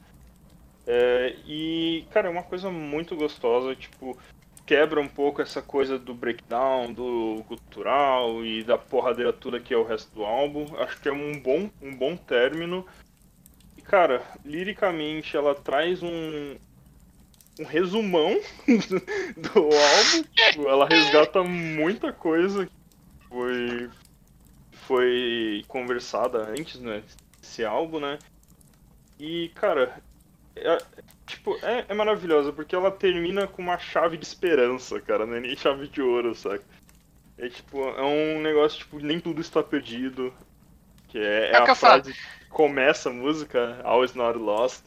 É, e, cara, é uma coisa muito gostosa, tipo, quebra um pouco essa coisa do breakdown, do cultural e da porradeira toda que é o resto do álbum. Acho que é um bom, um bom término. E, cara, liricamente ela traz um, um resumão do álbum. Tipo, ela resgata muita coisa que foi, foi conversada antes, né? Esse álbum, né? E, cara, é, tipo, é, é maravilhosa porque ela termina com uma chave de esperança, cara, não é nem chave de ouro, saca? É tipo, é um negócio, tipo, nem tudo está perdido. Que é, é, É que a falo. frase que começa a música, All is not lost.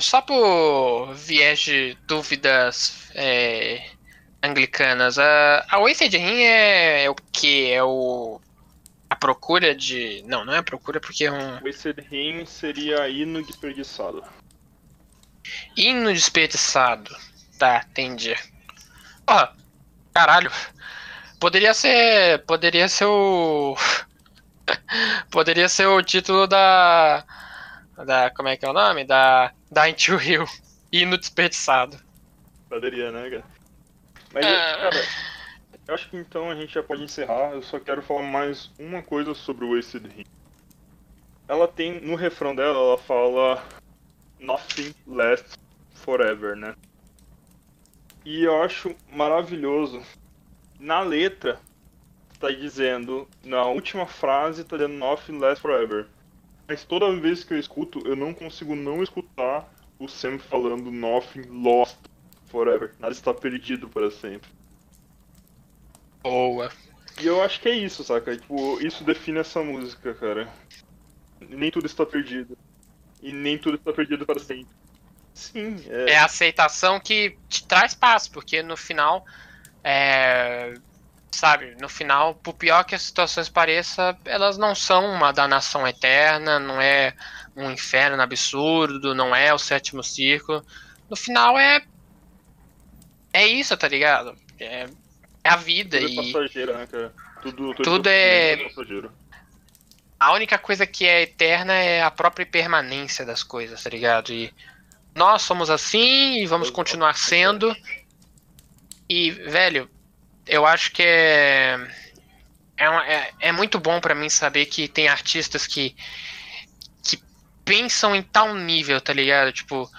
Só por viés de dúvidas é, anglicanas, a, a Wasted Rim é, é o que? É o. Procura de. Não, não é a procura porque é um. Wasted Rim seria hino desperdiçado. Hino desperdiçado. Tá, entendi. Porra, caralho. Poderia ser. Poderia ser o. poderia ser o título da. Da. Como é que é o nome? Da. Da Into Hill. Hino desperdiçado. Poderia, né, cara? Mas, Ah. cara, eu acho que então a gente já pode encerrar. Eu só quero falar mais uma coisa sobre o Wasted Rim. Ela tem, no refrão dela, ela fala Nothing lasts forever, né? E eu acho maravilhoso. Na letra, tá dizendo, na última frase, tá dizendo Nothing lasts forever. Mas toda vez que eu escuto, eu não consigo não escutar o Sam falando Nothing lost forever. Nada está perdido para sempre. Boa. E eu acho que é isso, saca? Tipo, isso define essa música, cara. Nem tudo está perdido. E nem tudo está perdido para sempre. Sim, é. É a aceitação que te traz paz, porque no final. É, sabe, no final, por pior que as situações pareçam, elas não são uma danação eterna, não é um inferno absurdo, não é o sétimo círculo. No final é. É isso, tá ligado? É, é a vida tudo é e. passageiro, né, cara? Tudo, Tudo é- passageiro. A única coisa que é eterna é a própria permanência das coisas, tá ligado? E nós somos assim e vamos continuar sendo. E, velho, eu acho que é. É, uma- é, é muito bom pra mim saber que tem artistas que. que pensam em tal nível, tá ligado? Tipo.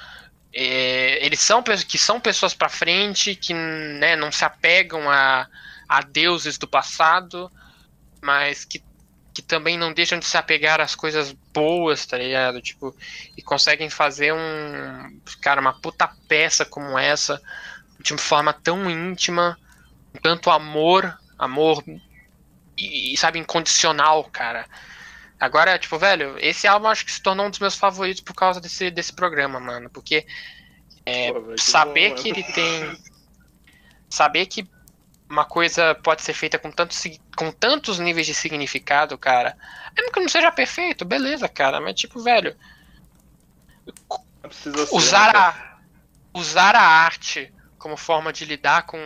É, eles são que são pessoas pra frente, que né, não se apegam a, a deuses do passado, mas que que também não deixam de se apegar às coisas boas, tá ligado? Tipo, e conseguem fazer um. Cara, uma puta peça como essa, de uma forma tão íntima, com tanto amor, amor e, e, sabe, incondicional, cara. Agora, tipo, velho, esse álbum acho que se tornou um dos meus favoritos por causa desse, desse programa, mano. Porque é, Pô, velho, que saber bom, que mano. ele tem. Saber que uma coisa pode ser feita com, tanto, com tantos níveis de significado, cara. Mesmo que não seja perfeito, beleza, cara. Mas, tipo, velho, precisa ser, usar né, a, usar a arte como forma de lidar com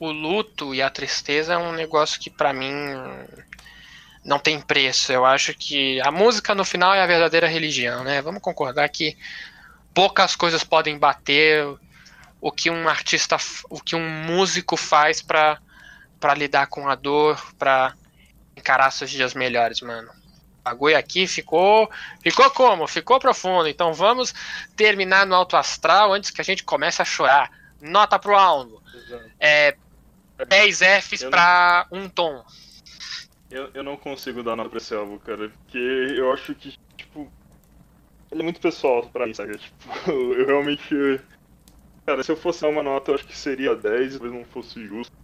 o luto e a tristeza é um negócio que, pra mim, não tem preço. Eu acho que a música, no final, é a verdadeira religião, né? Vamos concordar que poucas coisas podem bater o que um artista, o que um músico faz pra, pra lidar com a dor, pra encarar seus dias melhores, mano. O bagulho aqui ficou. Ficou como? Ficou profundo. Então vamos terminar no alto astral antes que a gente comece a chorar. Nota pro álbum. É 10 Fs pra um tom. Eu, eu não consigo dar nota pra esse álbum, cara. Porque eu acho que, tipo. Ele é muito pessoal pra mim, sabe? Tipo, eu realmente. Cara, se eu fosse dar uma nota, eu acho que seria 10, talvez não fosse justo.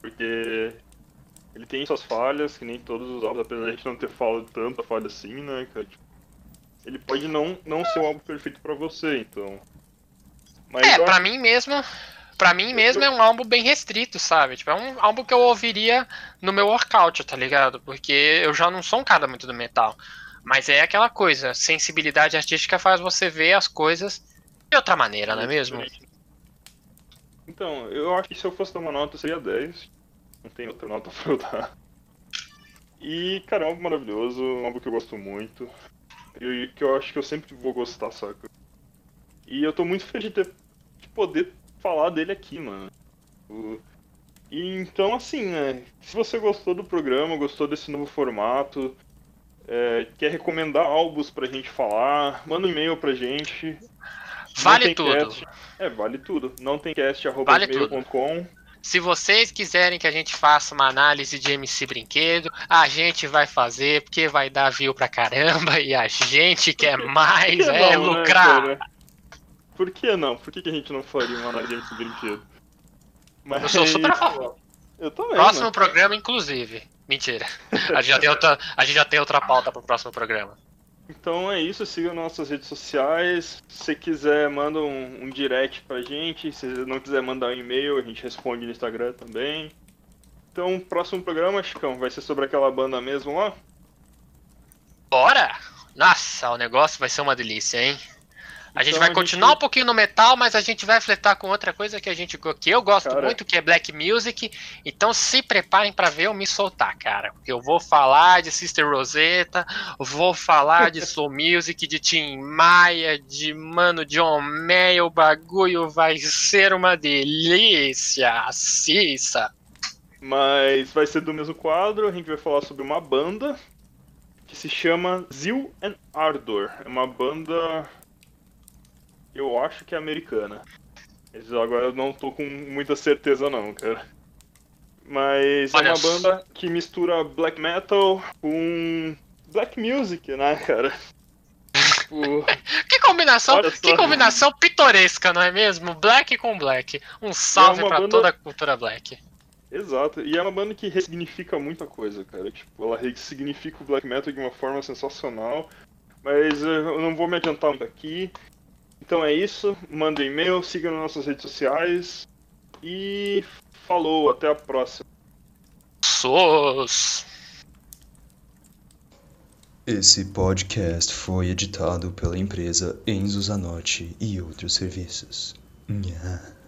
Porque. Ele tem suas falhas, que nem todos os álbuns, apesar de a gente não ter falado tanta falha assim, né, cara? Tipo, ele pode não, não ser um álbum perfeito pra você, então. Mas É, eu pra mim mesmo. Pra mim mesmo é um álbum bem restrito, sabe? Tipo, é um álbum que eu ouviria no meu workout, tá ligado? Porque eu já não sou um cara muito do metal. Mas é aquela coisa, sensibilidade artística faz você ver as coisas de outra maneira, não é mesmo? Então, eu acho que se eu fosse dar uma nota seria 10. Não tem outra nota pra eu dar. E, cara, é um álbum maravilhoso, um álbum que eu gosto muito. E que eu acho que eu sempre vou gostar, saca? E eu tô muito feliz de, ter, de poder falar dele aqui, mano. O- E então, assim, né? Se você gostou do programa, gostou desse novo formato, é, quer recomendar álbuns pra gente falar, manda um e-mail pra gente. Vale tudo. cast- É, vale tudo. Não tem cast, arroba Vale. Se vocês quiserem que a gente faça uma análise de MC Brinquedo, a gente vai fazer, porque vai dar view pra caramba e a gente quer mais, que é não, né, lucrar. cara? Por que não? Por que, que a gente não faria uma análise desse brinquedo? Mas Eu sou super a favor. Eu também. Próximo mano. programa, inclusive. Mentira. A gente já tem outra, a gente já tem outra pauta pro próximo programa. Então é isso, siga nossas redes sociais. Se você quiser, manda um, um direct pra gente. Se não quiser mandar um e-mail, a gente responde no Instagram também. Então, próximo programa, Chicão, vai ser sobre aquela banda mesmo lá? Bora! Nossa, o negócio vai ser uma delícia, hein? A gente Então vai a gente- continuar um pouquinho no metal, mas a gente vai fletar com outra coisa que a gente que eu gosto Cara. muito, que é black music. Então se preparem pra ver eu me soltar, cara, porque eu vou falar de Sister Rosetta, vou falar de soul music, de Tim Maia, de Mano John Mayer, o bagulho vai ser uma delícia, assista. Mas vai ser do mesmo quadro, a gente vai falar sobre uma banda que se chama Zeal and Ardor. É uma banda. Eu acho que é americana. Mas agora eu não tô com muita certeza não, cara. Mas Olha é uma banda que mistura black metal com black music, né, cara? Tipo, Que combinação, que combinação pitoresca, não é mesmo? Black com black. Um salve uma pra banda- toda a cultura black. Exato, e é uma banda que ressignifica muita coisa, cara. Tipo, ela ressignifica o black metal de uma forma sensacional. Mas eh, eu não vou me adiantar muito aqui. Então é isso, manda e-mail, siga nas nossas redes sociais. E falou, até a próxima. Sos. Esse podcast foi editado pela empresa Enzo Zanotti e outros serviços. Nha.